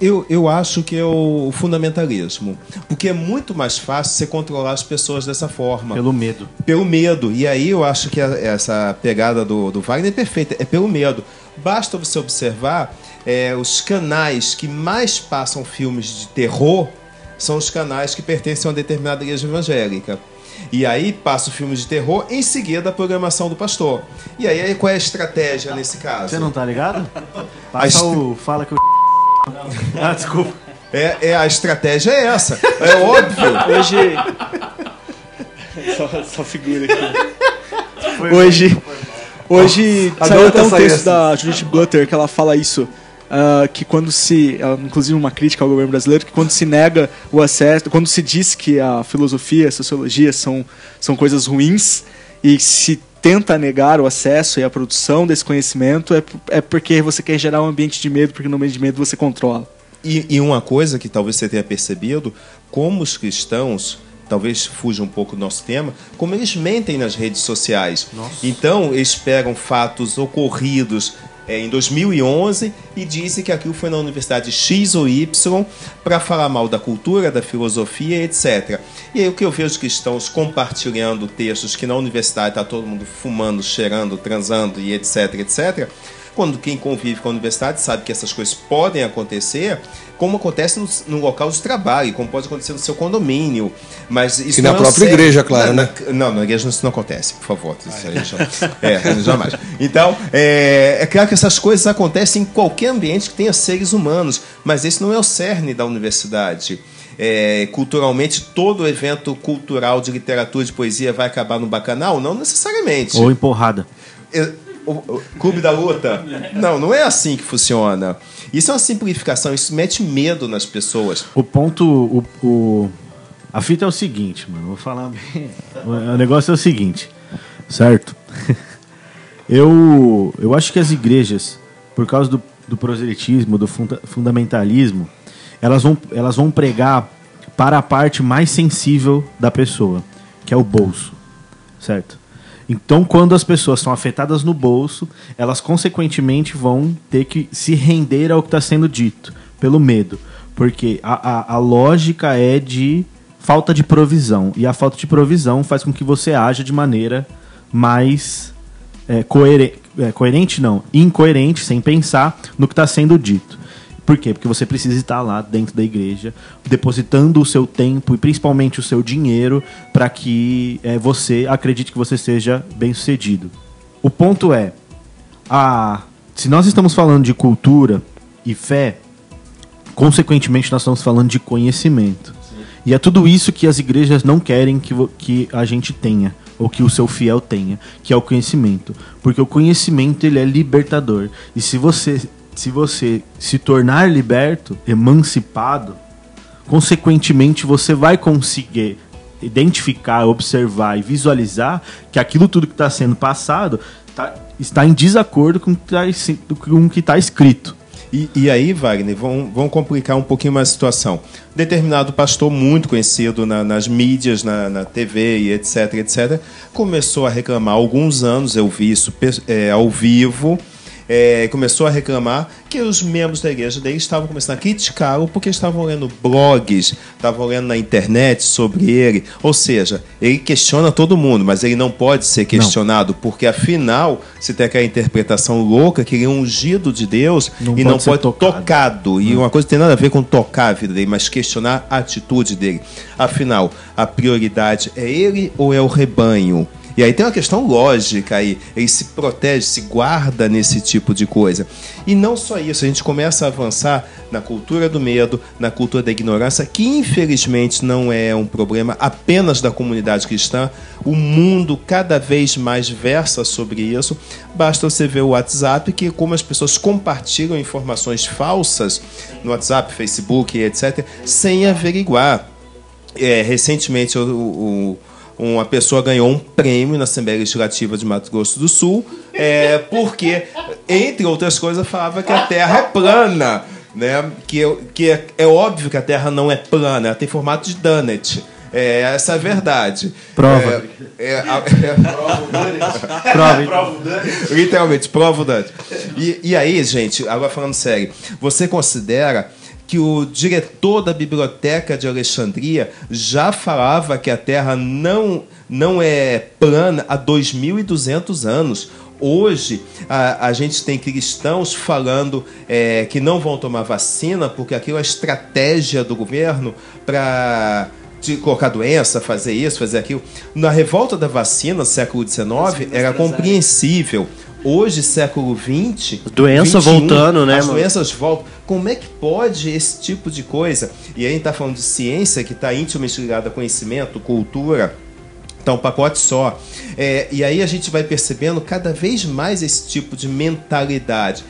Eu, eu acho que é o fundamentalismo. Porque é muito mais fácil você controlar as pessoas dessa forma. Pelo medo. Pelo medo. E aí eu acho que a- essa pegada do, do Wagner é perfeita. É pelo medo. Basta você observar é, os canais que mais passam filmes de terror são os canais que pertencem a uma determinada igreja evangélica. E aí passa o filme de terror, em seguida a programação do pastor. E aí qual é a estratégia nesse caso? Você não tá ligado? Passa est- o. Fala que o. *laughs* Ah, desculpa. É, é, a estratégia é essa. É óbvio. Hoje. só, só figura aqui. Hoje. Hoje saiu Adoro até um essa texto essa. da Judith Butler que ela fala isso. ah, que quando se. ela, inclusive uma crítica ao governo brasileiro, que quando se nega o acesso, quando se diz que a filosofia, a sociologia são, são coisas ruins e se tenta negar o acesso e a produção desse conhecimento, é, é porque você quer gerar um ambiente de medo, porque no ambiente de medo você controla. E, e uma coisa que talvez você tenha percebido, como os cristãos, talvez fuja um pouco do nosso tema, como eles mentem nas redes sociais. Então, eles pegam fatos ocorridos eh, em 2011 e dizem que aquilo foi na universidade X ou Y para falar mal da cultura, da filosofia, etc. E aí o que eu vejo cristãos compartilhando textos que na universidade está todo mundo fumando, cheirando, transando e etc, etc. Quando quem convive com a universidade sabe que essas coisas podem acontecer, como acontece no, no local de trabalho, como pode acontecer no seu condomínio. Mas isso E na é própria certo. igreja, claro, Na- né? na- Não, na igreja isso não acontece, por favor. Isso aí já- é, *laughs* jamais. Então, é, é claro que essas coisas acontecem em qualquer ambiente que tenha seres humanos, mas esse não é o cerne da universidade. É, culturalmente, todo evento cultural de literatura, de poesia vai acabar no bacanal? Não necessariamente. Ou empurrada. É, Clube da Luta. Não, não é assim que funciona. Isso é uma simplificação, isso mete medo nas pessoas. O ponto. O, o- a fita é o seguinte, mano. Vou falar bem. O, o negócio é o seguinte, certo? *laughs* Eu, eu acho que as igrejas, por causa do, do proselitismo, do funda- fundamentalismo, elas vão, elas vão pregar para a parte mais sensível da pessoa, que é o bolso, certo? Então, quando as pessoas são afetadas no bolso, elas consequentemente vão ter que se render ao que está sendo dito, pelo medo. Porque a, a, a lógica é de falta de provisão. E a falta de provisão faz com que você haja de maneira mais é, coerente, coerente, não, incoerente, sem pensar no que está sendo dito. Por quê? Porque você precisa estar lá dentro da igreja, depositando o seu tempo e principalmente o seu dinheiro para que é, você acredite que você seja bem sucedido. O ponto é, a, se nós estamos falando de cultura e fé, consequentemente nós estamos falando de conhecimento. E é tudo isso que as igrejas não querem que, que a gente tenha, ou que o seu fiel tenha, que é o conhecimento. Porque o conhecimento ele é libertador. E se você se, você se tornar liberto, emancipado, consequentemente você vai conseguir identificar, observar e visualizar que aquilo tudo que está sendo passado tá, está em desacordo com o que está tá escrito. E, e, aí, Wagner, vão, vão complicar um pouquinho mais a situação. Determinado pastor muito conhecido na, nas mídias, na, na, TV e etc, etc, começou a reclamar há alguns anos, eu vi isso é, ao vivo, é, começou a reclamar que os membros da igreja dele estavam começando a criticá-lo porque estavam lendo blogs, estavam lendo na internet sobre ele. Ou seja, ele questiona todo mundo, mas ele não pode ser questionado, não. porque afinal se tem aquela interpretação louca que ele é ungido de Deus não e pode não pode tocado. tocado. E uma coisa tem nada a ver com tocar a vida dele, mas questionar a atitude dele. Afinal, a prioridade é ele ou é o rebanho? E aí tem uma questão lógica aí. Ele se protege, se guarda nesse tipo de coisa. E não só isso, a gente começa a avançar na cultura do medo, na cultura da ignorância, que infelizmente não é um problema apenas da comunidade cristã. O mundo cada vez mais versa sobre isso. Basta você ver o WhatsApp, que como as pessoas compartilham informações falsas no WhatsApp, Facebook, etc., sem averiguar. É, recentemente, o, o uma pessoa ganhou um prêmio na Assembleia Legislativa de Mato Grosso do Sul, é, porque, entre outras coisas, falava que a Terra é plana. Né? Que, que é, é óbvio que a Terra não é plana, ela tem formato de donut. É, essa é a verdade. Prova. É, é, é, *laughs* prova. Literalmente, prova o Dante. E, e aí, gente, agora falando sério, você considera que o diretor da biblioteca de Alexandria já falava que a Terra não, não é plana há 2.200 anos. Hoje, a, a gente tem cristãos falando é, que não vão tomar vacina porque aquilo é estratégia do governo para de colocar doença, fazer isso, fazer aquilo. Na revolta da vacina, século XIX, era compreensível. Hoje, século XX. Doença 21, voltando, né? As mano? doenças voltam. Como é que pode esse tipo de coisa? E aí a gente está falando de ciência que está intimamente ligada a conhecimento, cultura. Então, um pacote só. É, e aí a gente vai percebendo cada vez mais esse tipo de mentalidade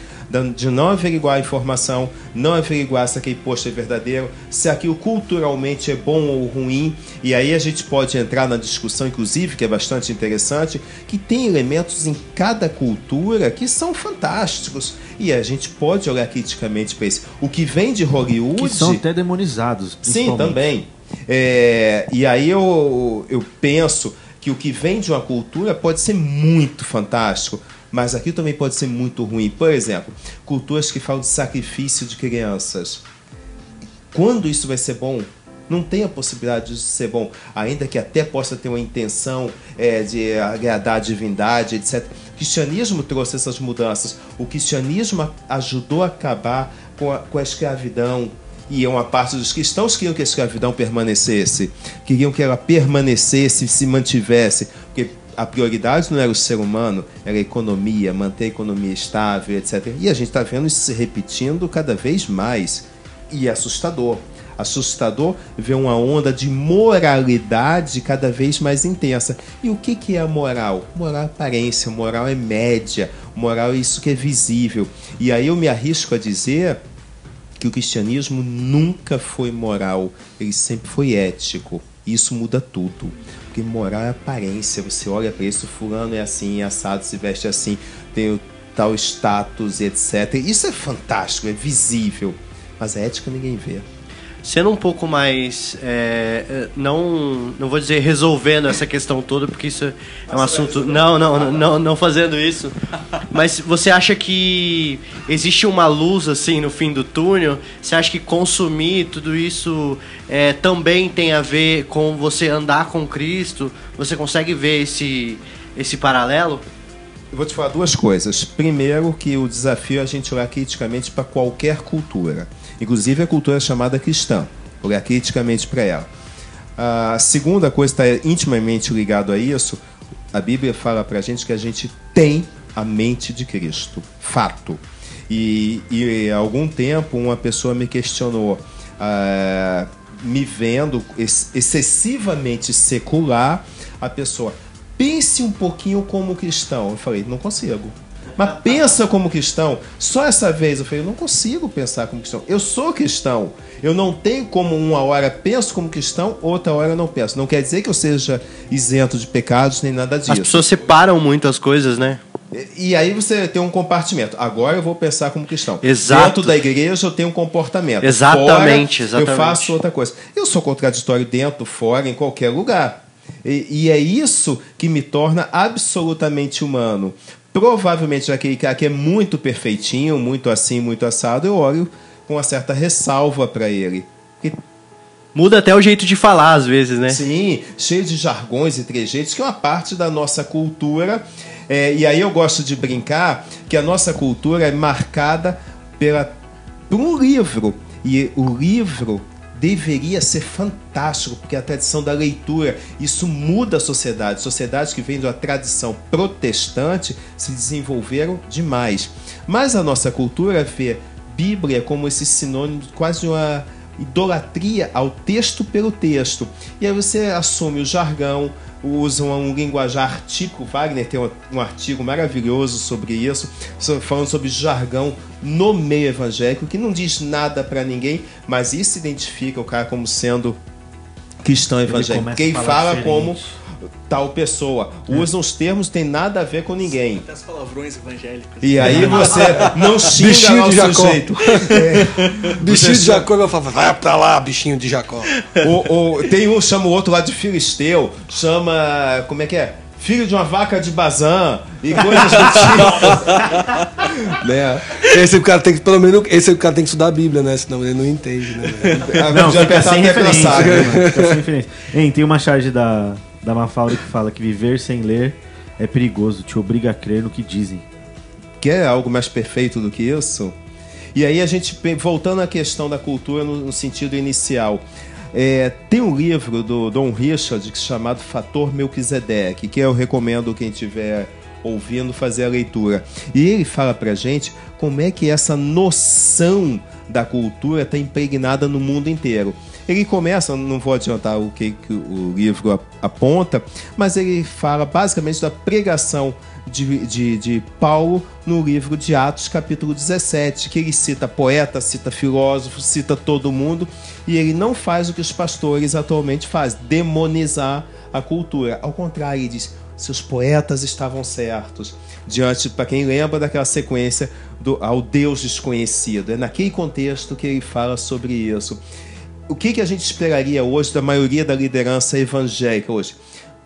de não averiguar a informação, não averiguar se aquele post é verdadeiro, se aquilo culturalmente é bom ou ruim. E aí a gente pode entrar na discussão, inclusive, que é bastante interessante, que tem elementos em cada cultura que são fantásticos. E a gente pode olhar criticamente para isso. O que vem de Hollywood. Que são até demonizados. Sim, também. É, e aí eu, eu penso que o que vem de uma cultura pode ser muito fantástico mas aquilo também pode ser muito ruim. Por exemplo, culturas que falam de sacrifício de crianças. Quando isso vai ser bom? Não tem a possibilidade de ser bom, ainda que até possa ter uma intenção é, de agradar a divindade, etc. O cristianismo trouxe essas mudanças. O cristianismo ajudou a acabar com a, com a escravidão, e uma parte dos cristãos queriam que a escravidão permanecesse, queriam que ela permanecesse, se mantivesse, a prioridade não era o ser humano, era a economia, manter a economia estável, etc. E a gente está vendo isso se repetindo cada vez mais. E é assustador. Assustador ver uma onda de moralidade cada vez mais intensa. E o que, que é a moral? Moral é aparência, moral é média, moral é isso que é visível. E aí eu me arrisco a dizer que o cristianismo nunca foi moral, ele sempre foi ético. Isso muda tudo. Porque moral é aparência. Você olha para isso, fulano é assim, assado, se veste assim, tem o tal status, etc. Isso é fantástico, é visível. Mas a ética ninguém vê sendo um pouco mais é, não não vou dizer resolvendo essa questão toda porque isso é um assunto não não não não fazendo isso mas você acha que existe uma luz assim no fim do túnel? Você acha que consumir tudo isso é, também tem a ver com você andar com Cristo? Você consegue ver esse esse paralelo? Eu vou te falar duas coisas. Primeiro, que o desafio é a gente olhar criticamente para qualquer cultura, inclusive a cultura chamada cristã, olhar criticamente para ela. A segunda coisa está intimamente ligado a isso. A Bíblia fala para a gente que a gente tem a mente de Cristo, fato. E, e há algum tempo uma pessoa me questionou, ah, me vendo ex excessivamente secular, a pessoa pense um pouquinho como cristão. Eu falei, não consigo. Mas pensa como cristão. Só essa vez eu falei, eu não consigo pensar como cristão. Eu sou cristão. Eu não tenho como uma hora penso como cristão, outra hora eu não penso. Não quer dizer que eu seja isento de pecados nem nada disso. As pessoas separam muito as coisas, né? E, e aí você tem um compartimento. Agora eu vou pensar como cristão. Exato. Dentro da igreja eu tenho um comportamento. Exatamente, Fora, exatamente. Eu faço outra coisa. Eu sou contraditório dentro, fora, em qualquer lugar. E, e é isso que me torna absolutamente humano. Provavelmente aquele cara que é muito perfeitinho, muito assim, muito assado, eu olho com uma certa ressalva para ele. Porque Muda até o jeito de falar, às vezes, né? Sim, cheio de jargões e trejeitos, que é uma parte da nossa cultura. É, e aí eu gosto de brincar que a nossa cultura é marcada pela, por um livro. E o livro deveria ser fantástico, porque é a tradição da leitura, isso muda a sociedade. Sociedades que vêm da tradição protestante se desenvolveram demais. Mas a nossa cultura vê Bíblia como esse sinônimo quase uma idolatria ao texto pelo texto. E aí você assume o jargão, usa um linguajar típico. Wagner tem um, artigo maravilhoso sobre isso, so- falando sobre jargão no meio evangélico, que não diz nada para ninguém, mas isso identifica o cara como sendo cristão evangélico. Quem fala diferente. como tal pessoa. Usa uns termos que tem nada a ver com ninguém. Até as palavrões evangélicas. E aí você *laughs* não xinga Bichinho lá o de Jacó. sujeito. *laughs* Bichinho de Jacó vai falar, vai pra lá, bichinho de Jacó. O- o- tem um, chama o outro lá de filisteu, chama. Como é que é? Filho de uma vaca de Bazan e coisas do tipo. *laughs* né? Esse cara tem que, pelo menos, esse cara tem que estudar a Bíblia, né? Senão ele não entende, né? velho? Não, Já fica apertar sem a referência, saga. né? Fica sem referência. Hein, tem uma charge da, da Mafalda que fala que viver sem ler é perigoso, te obriga a crer no que dizem. Quer algo mais perfeito do que isso? E aí a gente, voltando à questão da cultura no, no sentido inicial, é, tem um livro do Don Richard é chamado Fator Melquisedeque, que eu recomendo quem estiver ouvindo fazer a leitura. E ele fala pra gente como é que essa noção da cultura está impregnada no mundo inteiro. Ele começa, não vou adiantar o que, que o livro ap- aponta, mas ele fala basicamente da pregação de, de, de Paulo no livro de Atos, capítulo 17, que ele cita poeta, cita filósofo, cita todo mundo, e ele não faz o que os pastores atualmente fazem, demonizar a cultura. Ao contrário, ele diz: seus poetas estavam certos. Diante, para quem lembra daquela sequência do ao Deus desconhecido. É naquele contexto que ele fala sobre isso. O que, que a gente esperaria hoje da maioria da liderança evangélica hoje?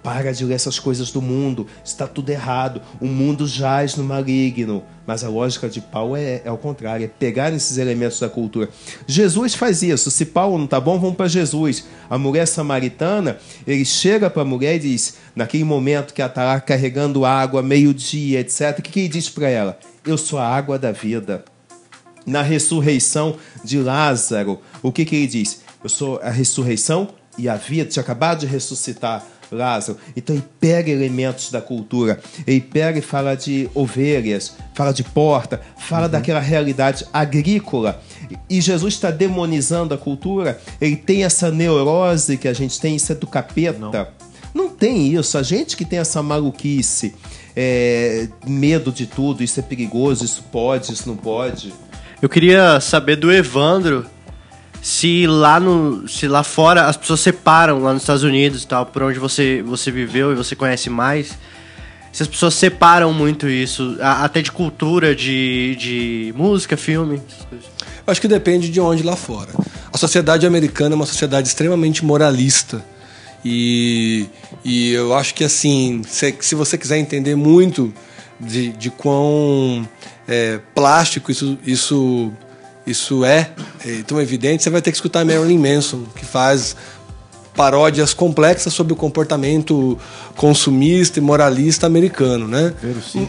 Para de ler essas coisas do mundo, está tudo errado, o mundo jaz no maligno. Mas a lógica de Paulo é, é ao contrário, é pegar esses elementos da cultura. Jesus faz isso. Se Paulo não está bom, vamos para Jesus. A mulher samaritana, ele chega para a mulher e diz, naquele momento que ela está lá carregando água, meio-dia, etc., o que, que ele diz para ela? Eu sou a água da vida na ressurreição de Lázaro, o que, que ele diz? Eu sou a ressurreição e a vida. Tinha acabado de ressuscitar Lázaro. Então ele pega elementos da cultura, ele pega e fala de ovelhas, fala de porta, fala daquela realidade agrícola. E Jesus está demonizando a cultura. Ele tem essa neurose que a gente tem, isso é do capeta. Não tem isso. A gente que tem essa maluquice, é, medo de tudo, isso é perigoso, isso pode, isso não pode. Eu queria saber do Evandro se lá no se lá fora as pessoas separam lá nos Estados Unidos e tal, por onde você você viveu e você conhece mais. Se as pessoas separam muito isso, a- até de cultura, de, de música, filme. acho que depende de onde lá fora. A sociedade americana é uma sociedade extremamente moralista. E, e eu acho que, assim, se, se você quiser entender muito de, de quão é, plástico isso, isso, isso é, é tão evidente, você vai ter que escutar Marilyn Manson, que faz paródias complexas sobre o comportamento consumista e moralista americano, né?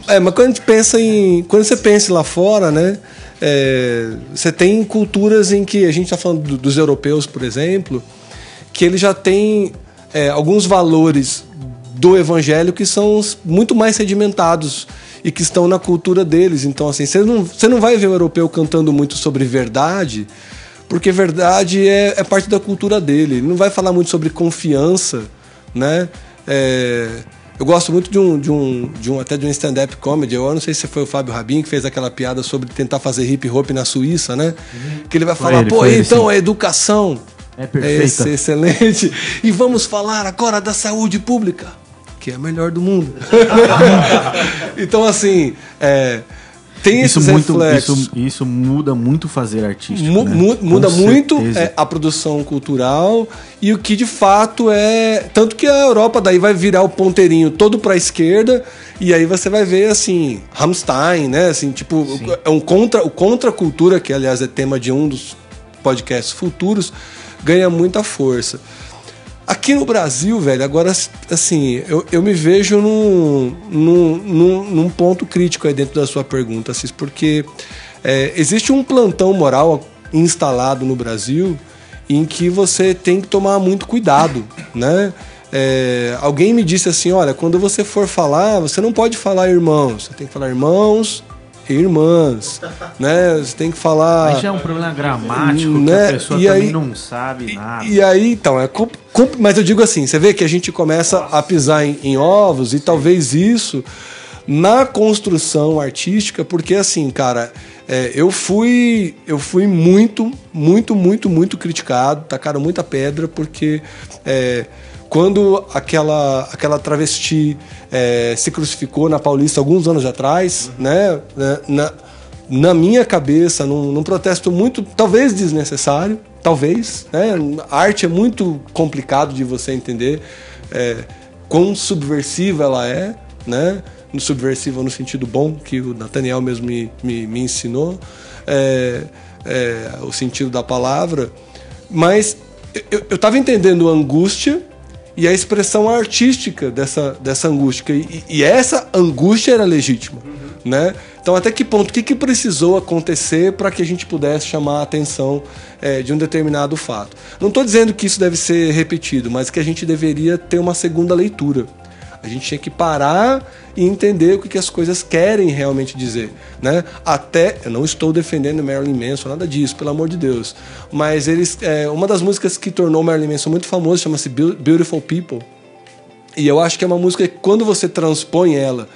É, mas quando a gente pensa em, quando você pensa lá fora, né? é, você tem culturas em que a gente está falando do- dos europeus, por exemplo, que ele já tem é, alguns valores do evangelho que são muito mais sedimentados e que estão na cultura deles. Então, assim, você não, você não vai ver o europeu cantando muito sobre verdade, porque verdade é, é parte da cultura dele. Ele não vai falar muito sobre confiança, né? É, eu gosto muito de um, de um, de um até de um stand-up comedy. Eu não sei se foi o Fábio Rabin que fez aquela piada sobre tentar fazer hip hop na Suíça, né? Que ele vai falar, ele, pô, ele, então sim. a educação É perfeita. esse- excelente. E vamos falar agora da saúde pública, que é a melhor do mundo. *laughs* então, assim, é, tem Isso, esses muito, reflexos. isso, isso muda muito o fazer artístico. Mu- né? mu- Com muda muito certeza. é, a produção cultural e o que de fato é. Tanto que a Europa daí vai virar o ponteirinho todo para a esquerda e aí você vai ver assim, Rammstein, né? Assim, tipo, é um contra, o contracultura, que aliás é tema de um dos podcasts futuros, ganha muita força. Aqui no Brasil, velho, agora, assim, eu, eu me vejo num, num, num, num ponto crítico aí dentro da sua pergunta, Cis, porque é, existe um plantão moral instalado no Brasil em que você tem que tomar muito cuidado, né? É, alguém me disse assim, olha, quando você for falar, você não pode falar irmãos, você tem que falar irmãos irmãs, né? Você tem que falar... Aí já é um problema gramático Né? que a pessoa E também aí- não sabe nada. E aí, então, é compl- compl- mas eu digo assim, você vê que a gente começa a pisar em, em ovos e talvez isso na construção artística, porque assim, cara, é, eu fui eu fui muito, muito, muito, muito criticado, tacaram muita pedra, porque é, quando aquela, aquela travesti é, se crucificou na Paulista alguns anos atrás, né? na- na, minha cabeça, num, num protesto muito, talvez desnecessário, talvez, né? A arte é muito complicado de você entender é, quão subversiva ela é, né? No subversiva no sentido bom, que o Nathaniel mesmo me, me, me ensinou, é, é, o sentido da palavra, mas eu, eu tava entendendo angústia e a expressão artística dessa, dessa angústia. E, e essa angústia era legítima. Né? Então, até que ponto, o que, que precisou acontecer para que a gente pudesse chamar a atenção eh, de um determinado fato? Não estou dizendo que isso deve ser repetido, mas que a gente deveria ter uma segunda leitura. A gente tinha que parar e entender o que, que as coisas querem realmente dizer, né? Até eu não estou defendendo Marilyn Manson, nada disso, pelo amor de Deus. Mas eles, é, uma das músicas que tornou Marilyn Manson muito famoso chama-se Beau- Beautiful People. E eu acho que é uma música que quando você transpõe ela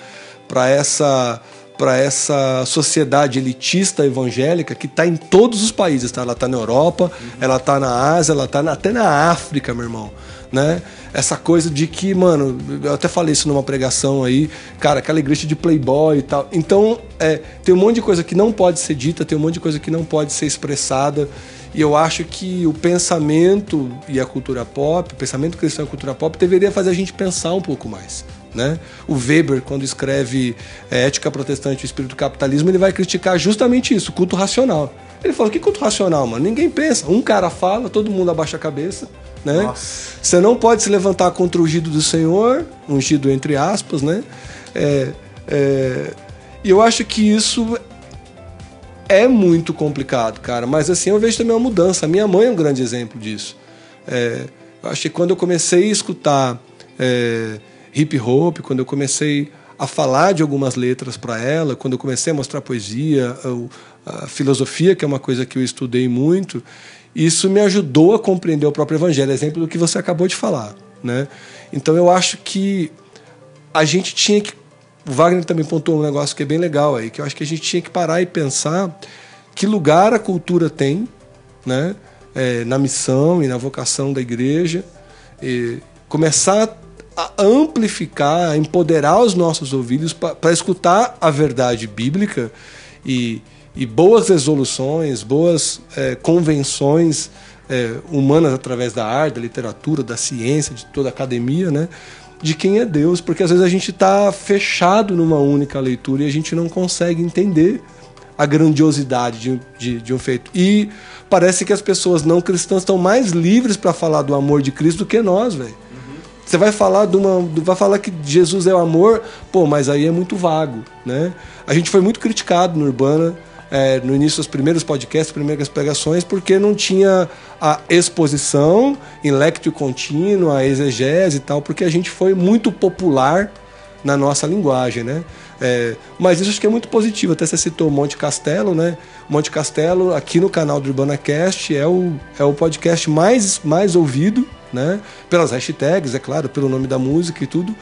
para essa para essa sociedade elitista evangélica que está em todos os países, tá? Ela está na Europa, ela está na Ásia, ela está até na África, meu irmão, né? Essa coisa de que, mano, eu até falei isso numa pregação aí, cara, aquela igreja de playboy e tal. Então, é, tem um monte de coisa que não pode ser dita, tem um monte de coisa que não pode ser expressada. E eu acho que o pensamento e a cultura pop, o pensamento cristão e a cultura pop deveria fazer a gente pensar um pouco mais. Né? O Weber, quando escreve é, Ética Protestante e o Espírito do Capitalismo, ele vai criticar justamente isso, culto racional. Ele fala, que culto racional, mano? Ninguém pensa. Um cara fala, todo mundo abaixa a cabeça. Né? Você não pode se levantar contra o ungido do Senhor, ungido entre aspas, né? É, é, e eu acho que isso é muito complicado, cara. Mas assim, eu vejo também uma mudança. A minha mãe é um grande exemplo disso. É, eu acho que quando eu comecei a escutar é, hip hop, quando eu comecei a falar de algumas letras para ela, quando eu comecei a mostrar poesia, a, a filosofia, que é uma coisa que eu estudei muito, isso me ajudou a compreender o próprio evangelho, exemplo do que você acabou de falar, né? Então eu acho que a gente tinha que o Wagner também pontuou um negócio que é bem legal aí, que eu acho que a gente tinha que parar e pensar que lugar a cultura tem, né, é, na missão e na vocação da igreja, começar a amplificar, a empoderar os nossos ouvidos para escutar a verdade bíblica e, e boas resoluções, boas é, convenções é, humanas através da arte, da literatura, da ciência, de toda a academia, né? de quem é Deus, porque às vezes a gente está fechado numa única leitura e a gente não consegue entender a grandiosidade de, de, de um feito. E parece que as pessoas não cristãs estão mais livres para falar do amor de Cristo do que nós, velho. Você vai falar de uma, vai falar que Jesus é o amor, pô, mas aí é muito vago, né? A gente foi muito criticado no Urbana é, no início dos primeiros podcasts, primeiras pregações, porque não tinha a exposição em lectio contínuo, a exegese e tal, porque a gente foi muito popular na nossa linguagem, né? É, mas isso acho que é muito positivo. Até você citou Monte Castelo, né? Monte Castelo, aqui no canal do Urbana Cast, é o, é o podcast mais, mais ouvido, né? Pelas hashtags, é claro, pelo nome da música e tudo,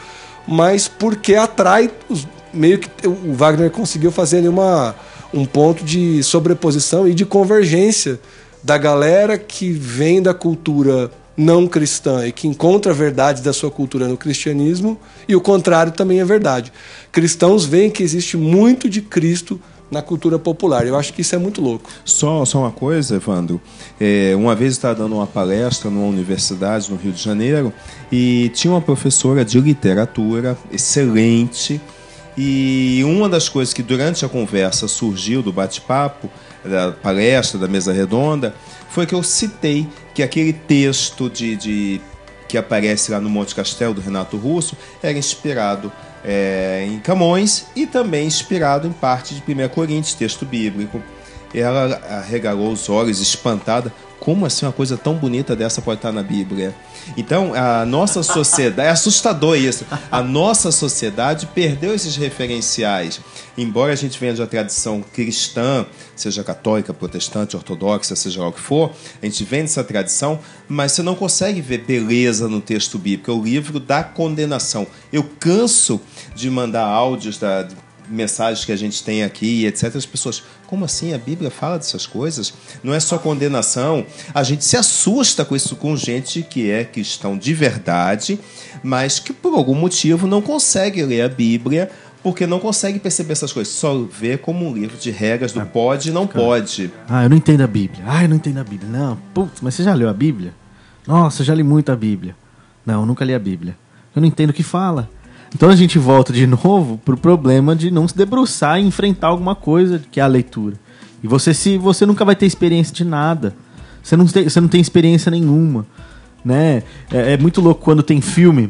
mas porque atrai os, meio que o Wagner conseguiu fazer ali uma um ponto de sobreposição e de convergência da galera que vem da cultura não cristã e que encontra verdades da sua cultura no cristianismo, e o contrário também é verdade. Cristãos veem que existe muito de Cristo na cultura popular. Eu acho que isso é muito louco. Só, só uma coisa, Evandro. É, uma vez estava dando uma palestra numa universidade no Rio de Janeiro e tinha uma professora de literatura excelente e uma das coisas que durante a conversa surgiu do bate-papo, da palestra, da mesa redonda, foi que eu citei que aquele texto de, de que aparece lá no Monte Castelo do Renato Russo era inspirado é, em Camões e também inspirado em parte de 1 Coríntios, texto bíblico. Ela arregalou os olhos, espantada. Como assim uma coisa tão bonita dessa pode estar na Bíblia? Então, a nossa sociedade, é assustador isso. A nossa sociedade perdeu esses referenciais. Embora a gente venha de uma tradição cristã, seja católica, protestante, ortodoxa, seja lá o que for, a gente vem dessa tradição, mas você não consegue ver beleza no texto bíblico. É o livro da condenação. Eu canso de mandar áudios da mensagens que a gente tem aqui, etc. As pessoas, como assim? A Bíblia fala dessas coisas? Não é só condenação. A gente se assusta com isso, com gente que é cristão de verdade, mas que por algum motivo não consegue ler a Bíblia porque não consegue perceber essas coisas. Só vê como um livro de regras do pode e não pode. Ah, eu não entendo a Bíblia. Ah, eu não entendo a Bíblia. Não, putz, mas você já leu a Bíblia? Nossa, eu já li muito a Bíblia. Não, eu nunca li a Bíblia. Eu não entendo o que fala. Então a gente volta de *laughs* novo pro problema de não se debruçar e enfrentar alguma coisa que é a leitura. E você se você nunca vai ter experiência de nada. Você não tem, você não tem experiência nenhuma, né? É, é muito louco quando tem filme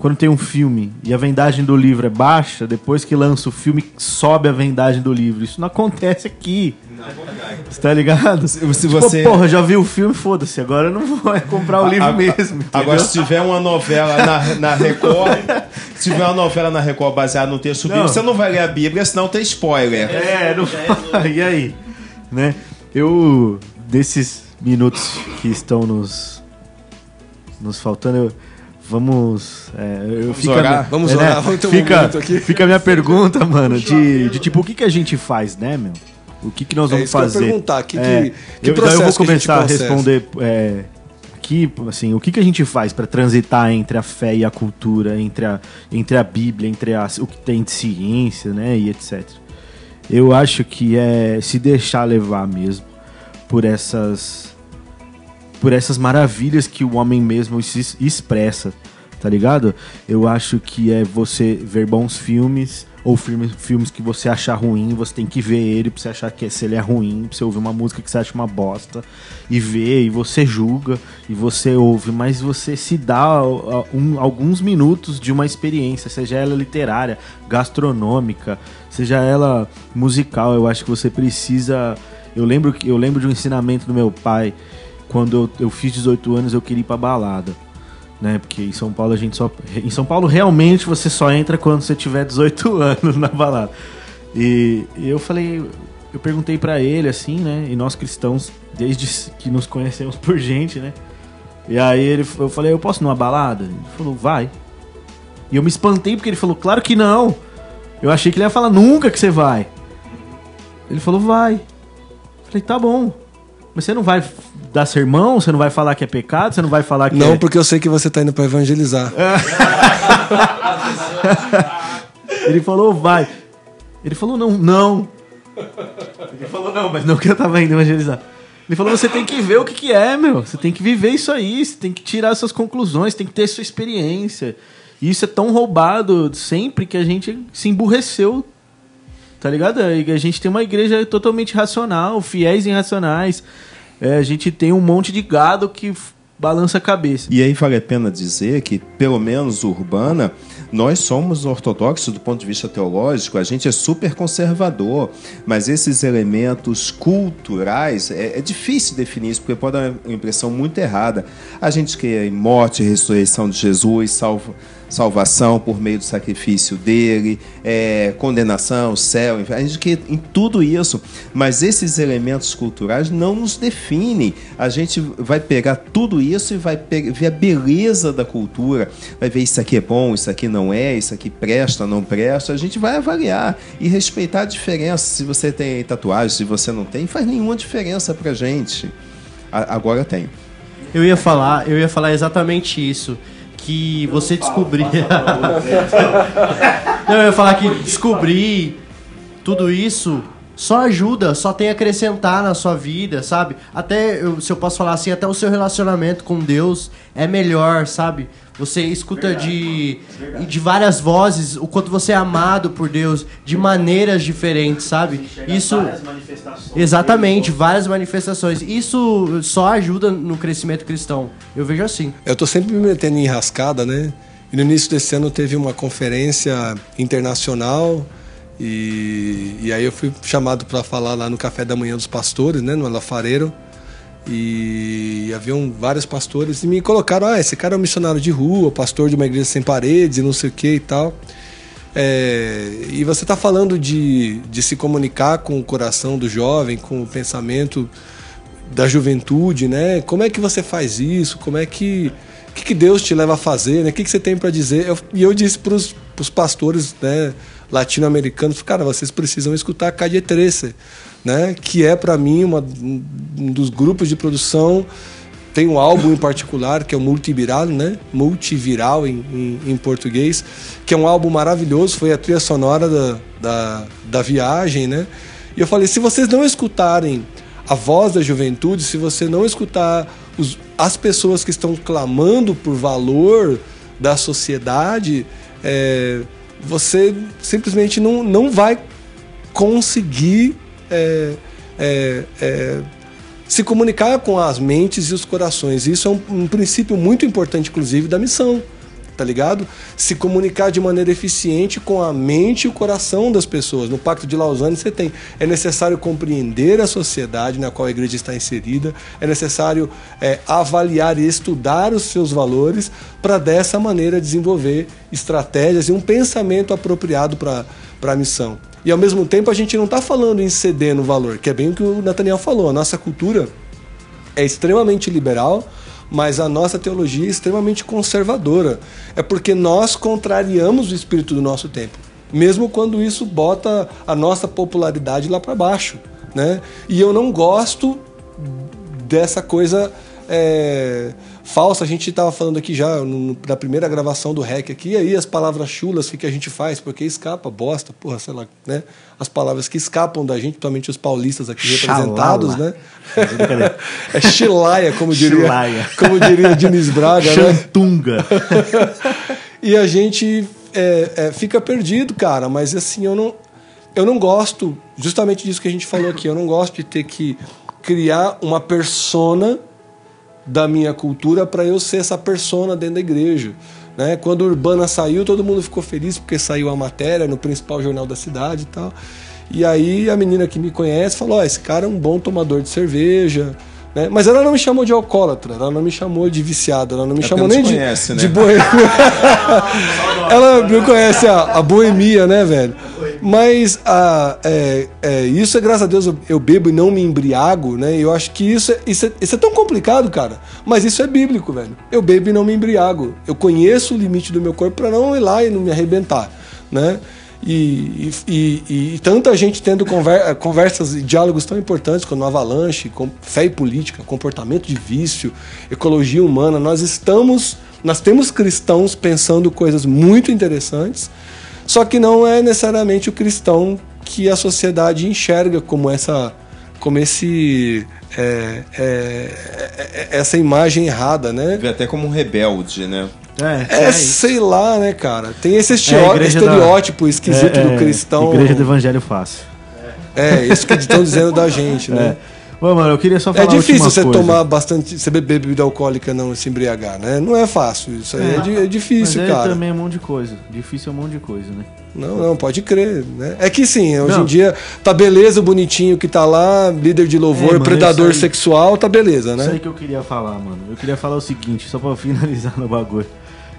quando tem um filme e a vendagem do livro é baixa, depois que lança o filme, sobe a vendagem do livro. Isso não acontece aqui. Você tá ligado? Se, se tipo, você... porra, já vi o filme, foda-se, agora eu não vou comprar o livro a, mesmo. A, agora, se tiver uma novela na, na Record, se tiver uma novela na Record baseada no texto bíblico, você não vai ler a Bíblia, senão tem spoiler. É, não... *laughs* e aí? Né? Eu, desses minutos que estão nos, nos faltando, eu Vamos. É, eu, vamos fica, orar? Vamos é, orar, né? vamos ter um fica, aqui. Fica a minha pergunta, mano, de, de tipo, o que, que a gente faz, né, meu? O que, que nós vamos é fazer? Que eu perguntar, que, é, que, eu vou começar a, a responder é, aqui, assim, o que, que a gente faz para transitar entre a fé e a cultura, entre a, entre a Bíblia, entre a, o que tem de ciência, né, e etc. Eu acho que é se deixar levar mesmo por essas por essas maravilhas que o homem mesmo se expressa, tá ligado? Eu acho que é você ver bons filmes ou filmes, filmes que você achar ruim, você tem que ver ele pra você achar que se ele é ruim, pra você ouvir uma música que você acha uma bosta e ver, e você julga, e você ouve, mas você se dá um, alguns minutos de uma experiência, seja ela literária, gastronômica, seja ela musical, eu acho que você precisa. Eu lembro, eu lembro de um ensinamento do meu pai quando eu, eu fiz 18 anos, eu queria ir pra balada. Né? Porque em São Paulo a gente só. Em São Paulo, realmente, você só entra quando você tiver 18 *laughs* anos na balada. E, e eu falei. Eu perguntei para ele, assim, né? E nós cristãos, desde que nos conhecemos por gente, né? E aí ele, eu falei, eu posso ir numa balada? Ele falou, vai. E eu me espantei porque ele falou, claro que não. Eu achei que ele ia falar, nunca que você vai. Ele falou, vai. Eu falei, tá bom. Mas você não vai dar sermão? Você não vai falar que é pecado? Você não vai falar que Não, é... porque eu sei que você está indo para evangelizar. *laughs* Ele falou, vai. Ele falou, não, não. Ele falou, não, mas não que eu tava indo evangelizar. Ele falou, você tem que ver o que, que é, meu. Você tem que viver isso aí, você tem que tirar suas conclusões, tem que ter sua experiência. E isso é tão roubado sempre que a gente se emburreceu Tá ligado? A gente tem uma igreja totalmente racional, fiéis irracionais. É, a gente tem um monte de gado que balança a cabeça. E aí vale a pena dizer que, pelo menos urbana, nós somos ortodoxos do ponto de vista teológico, a gente é super conservador, mas esses elementos culturais é, é difícil definir isso, porque pode dar uma impressão muito errada. A gente quer morte ressurreição de Jesus, salvo, salvação por meio do sacrifício dele, é, condenação, céu, a gente quer em tudo isso, mas esses elementos culturais não nos definem. A gente vai pegar tudo isso e vai ver a beleza da cultura, vai ver isso aqui é bom, isso aqui não é, isso aqui presta, não presta. A gente vai avaliar e respeitar a diferença. Se você tem tatuagem, se você não tem, faz nenhuma diferença pra gente. A- agora tem. Eu ia falar, eu ia falar exatamente isso. Que você descobrir. *laughs* Não, eu ia falar que descobrir tudo isso só ajuda, só tem a acrescentar na sua vida, sabe? Até, eu- se eu posso falar assim, até o seu relacionamento com Deus é melhor, sabe? Você escuta de, de várias vozes o quanto você é amado por Deus de maneiras diferentes, sabe? Isso. Exatamente, várias manifestações. Isso só ajuda no crescimento cristão. Eu vejo assim. Eu tô sempre me metendo em enrascada, né? E no início desse ano teve uma conferência internacional e, e aí eu fui chamado para falar lá no café da manhã dos pastores, né? No Alafareiro. E haviam vários pastores e me colocaram, ah, esse cara é um missionário de rua, pastor de uma igreja sem paredes não sei o que e tal. É, e você está falando de, de se comunicar com o coração do jovem, com o pensamento da juventude, né? Como é que você faz isso? Como é que que, que Deus te leva a fazer? Né? O que, que você tem para dizer? Eu- e eu disse para os pastores, né, latino-americanos, cara, vocês precisam escutar Calle 13, né? Que é para mim uma, um dos grupos de produção tem um álbum em particular que é o Multiviral, né? Multiviral em, em, em português, que é um álbum maravilhoso, foi a trilha sonora da, da, da viagem, né? E eu falei, se vocês não escutarem a voz da juventude, se você não escutar os, as pessoas que estão clamando por valor da sociedade, é, você simplesmente não, não vai conseguir é, é, é, se comunicar com as mentes e os corações. Isso é um, um princípio muito importante, inclusive, da missão. Tá ligado? Se comunicar de maneira eficiente com a mente e o coração das pessoas. No Pacto de Lausanne você tem. É necessário compreender a sociedade na qual a igreja está inserida, é necessário é, avaliar e estudar os seus valores para dessa maneira desenvolver estratégias e um pensamento apropriado para a missão. E ao mesmo tempo a gente não está falando em ceder no valor, que é bem o que o Nathaniel falou. A nossa cultura é extremamente liberal, mas a nossa teologia é extremamente conservadora. É porque nós contrariamos o espírito do nosso tempo, mesmo quando isso bota a nossa popularidade lá para baixo. Né? E eu não gosto dessa coisa é, falsa. A gente estava falando aqui já no, na primeira gravação do REC aqui, e aí as palavras chulas, o que, que a gente faz? Porque escapa, bosta, porra, sei lá, né? As palavras que escapam da gente, principalmente os paulistas aqui representados, Xalala. né? *laughs* é chilaia, como diria, Chilaia. *laughs* como diria Diniz Braga, né? Chantunga. *laughs* E a gente é, é, fica perdido, cara. Mas assim, eu não, eu não gosto, justamente disso que a gente falou aqui, eu não gosto de ter que criar uma persona da minha cultura para eu ser essa persona dentro da igreja. Né? Quando Urbana saiu, todo mundo ficou feliz porque saiu a matéria no principal jornal da cidade e tal. E aí a menina que me conhece falou: oh, esse cara é um bom tomador de cerveja. Né? Mas ela não me chamou de alcoólatra, ela não me chamou de viciado, ela não me É chamou nem te de, conhece, né? de boêmio. *laughs* ela não conhece a, a boemia, né, velho? Mas a, é, é, isso é graças a Deus eu, eu bebo e não me embriago, né? Eu acho que isso é, isso, é, isso é tão complicado, cara. Mas isso é bíblico, velho. Eu bebo e não me embriago. Eu conheço o limite do meu corpo para não ir lá e não me arrebentar, né? E, e, e, e tanta gente tendo conver, conversas e diálogos tão importantes como Avalanche, com fé e política, comportamento de vício, ecologia humana. Nós estamos, nós temos cristãos pensando coisas muito interessantes, só que não é necessariamente o cristão que a sociedade enxerga como essa, como esse, é, é, é, essa imagem errada, né? Vê até como um rebelde, né? É, é isso. sei lá, né, cara? Tem esse É, estereó- a igreja da- estereótipo esquisito É, do é, cristão. Igreja do Evangelho Fácil. É, isso que estão dizendo da gente, né? Ô, mano, eu queria só falar É difícil você coisa. tomar bastante. Você beber bebida alcoólica não se embriagar, né? Não é fácil. Isso aí é, é Mas difícil, aí cara. também é um monte de coisa. Difícil é um monte de coisa, né? Não, não, pode crer, né? É que sim, hoje Não. em dia tá beleza o bonitinho que tá lá, líder de louvor, É, mano, predador isso sexual, tá beleza, Isso né? aí que eu queria falar, mano. Eu queria falar o seguinte, só pra *laughs* finalizar no bagulho.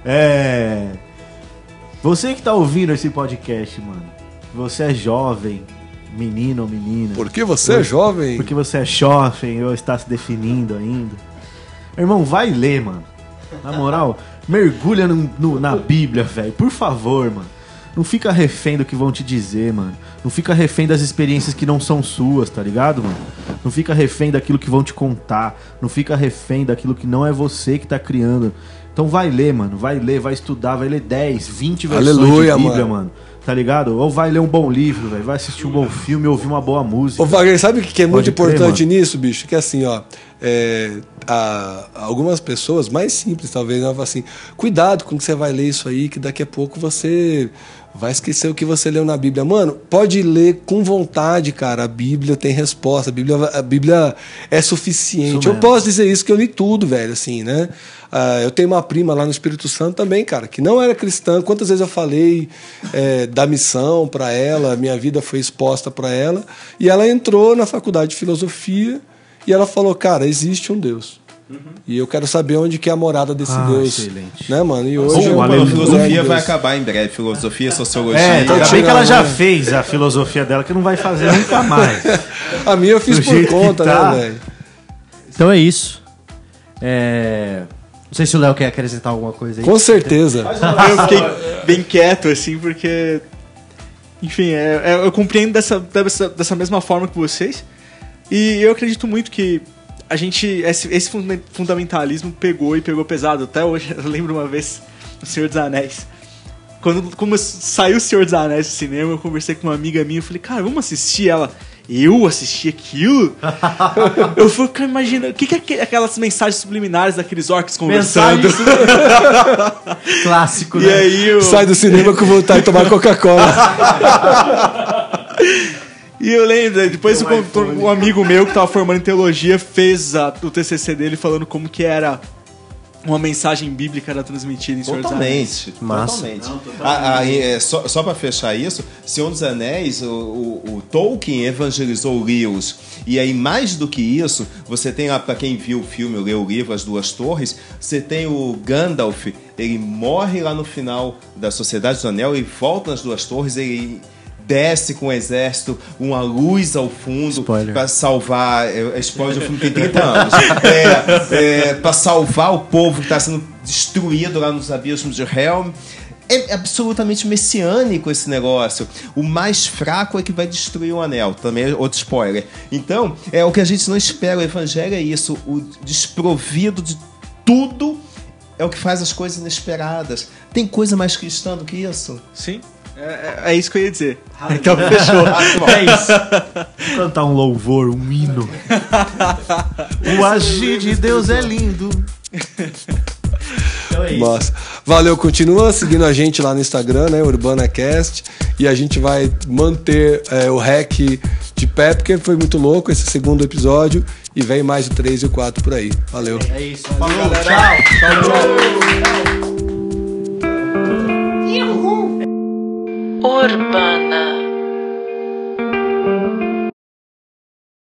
É. Você que tá ouvindo esse podcast, mano. Você é jovem, menino ou menina. Porque você é jovem. Porque você é jovem ou está se definindo ainda. Irmão, vai ler, mano. Na moral, *laughs* mergulha no- no- na Bíblia, velho. Por favor, mano. Não fica refém do que vão te dizer, mano. Não fica refém das experiências que não são suas, tá ligado, mano? Não fica refém daquilo que vão te contar. Não fica refém daquilo que não é você que tá criando. Então vai ler, mano. Vai ler, vai estudar, vai ler 10, 20 versões Aleluia, de Bíblia, mano. mano. Tá ligado? Ou vai ler um bom livro, velho. Vai assistir um bom filme, ouvir uma boa música. Ô, Wagner, sabe o que é muito Pode crer, importante mano. nisso, bicho? Que é assim, ó. é, a- algumas pessoas, mais simples talvez, elas falam assim: cuidado com que você vai ler isso aí, que daqui a pouco você vai esquecer o que você leu na Bíblia. Mano, pode ler com vontade, cara. A Bíblia tem resposta, a Bíblia, a Bíblia é suficiente. Eu posso dizer isso que eu li tudo, velho, assim, né? Ah, eu tenho uma prima lá no Espírito Santo também, cara, que não era cristã. Quantas vezes eu falei é, da missão para ela, minha vida foi exposta para ela, e ela entrou na faculdade de filosofia e ela falou, cara, existe um Deus. E eu quero saber onde que é a morada desse Ah, Deus. excelente. Né, mano? E hoje a filosofia Deus. vai acabar em breve. Filosofia, sociologia. É, tá ainda bem tirando, que ela já né? fez a filosofia dela, que não vai fazer nunca mais. *laughs* A minha eu fiz Do por conta, tá. né, velho? Então é isso. É... Não sei se o Léo quer acrescentar alguma coisa aí. Com certeza. Eu fiquei bem quieto, assim, porque. Enfim, é- é- eu compreendo dessa, dessa, dessa mesma forma que vocês. E eu acredito muito que a gente. Esse, esse funda- fundamentalismo pegou e pegou pesado. Até hoje, *laughs* eu lembro uma vez no Senhor dos Anéis. Quando, quando saiu o Senhor dos Anéis do cinema, eu conversei com uma amiga minha e falei, cara, vamos assistir ela. Eu assisti aquilo? *laughs* eu fui ficar imaginando. O que, que é aqu- aquelas mensagens subliminares daqueles orcs conversando? Mensagem *laughs* clássico, E né? aí eu... Sai do cinema com vontade de tomar Coca-Cola. E eu lembro, depois um, um amigo meu que tava formando em teologia fez a- o TCC dele falando como que era uma mensagem bíblica era transmitida em Senhor dos Anéis. Totalmente, Massa. totalmente. Ah, ah, é, só só para fechar isso, Senhor dos Anéis, o, o- o Tolkien evangelizou Rios. E aí, mais do que isso, você tem lá, para quem viu o filme, leu o livro As Duas Torres, você tem o Gandalf, ele morre lá no final da Sociedade do Anel e volta nas Duas Torres, ele desce com o exército, uma luz ao fundo para salvar. É, é spoiler do filme tem 30 anos. É, é, para salvar o povo que está sendo destruído lá nos abismos de Helm. É absolutamente messiânico esse negócio. O mais fraco é que vai destruir o anel. Também é outro spoiler. Então, é o que a gente não espera. O evangelho é isso. O desprovido de tudo é o que faz as coisas inesperadas. Tem coisa mais cristã do que isso? Sim. É, é- é isso que eu ia dizer. Então fechou. *laughs* É isso. Vou cantar um louvor, um hino. *laughs* o agir de Deus é lindo. Então é isso. Nossa. Valeu, continua seguindo a gente lá no Instagram, né? UrbanaCast. E a gente vai manter é, o hack de pé, porque foi muito louco esse segundo episódio. E vem mais o 3 e o 4 por aí. Valeu. É isso. Falou, tchau. Urbana.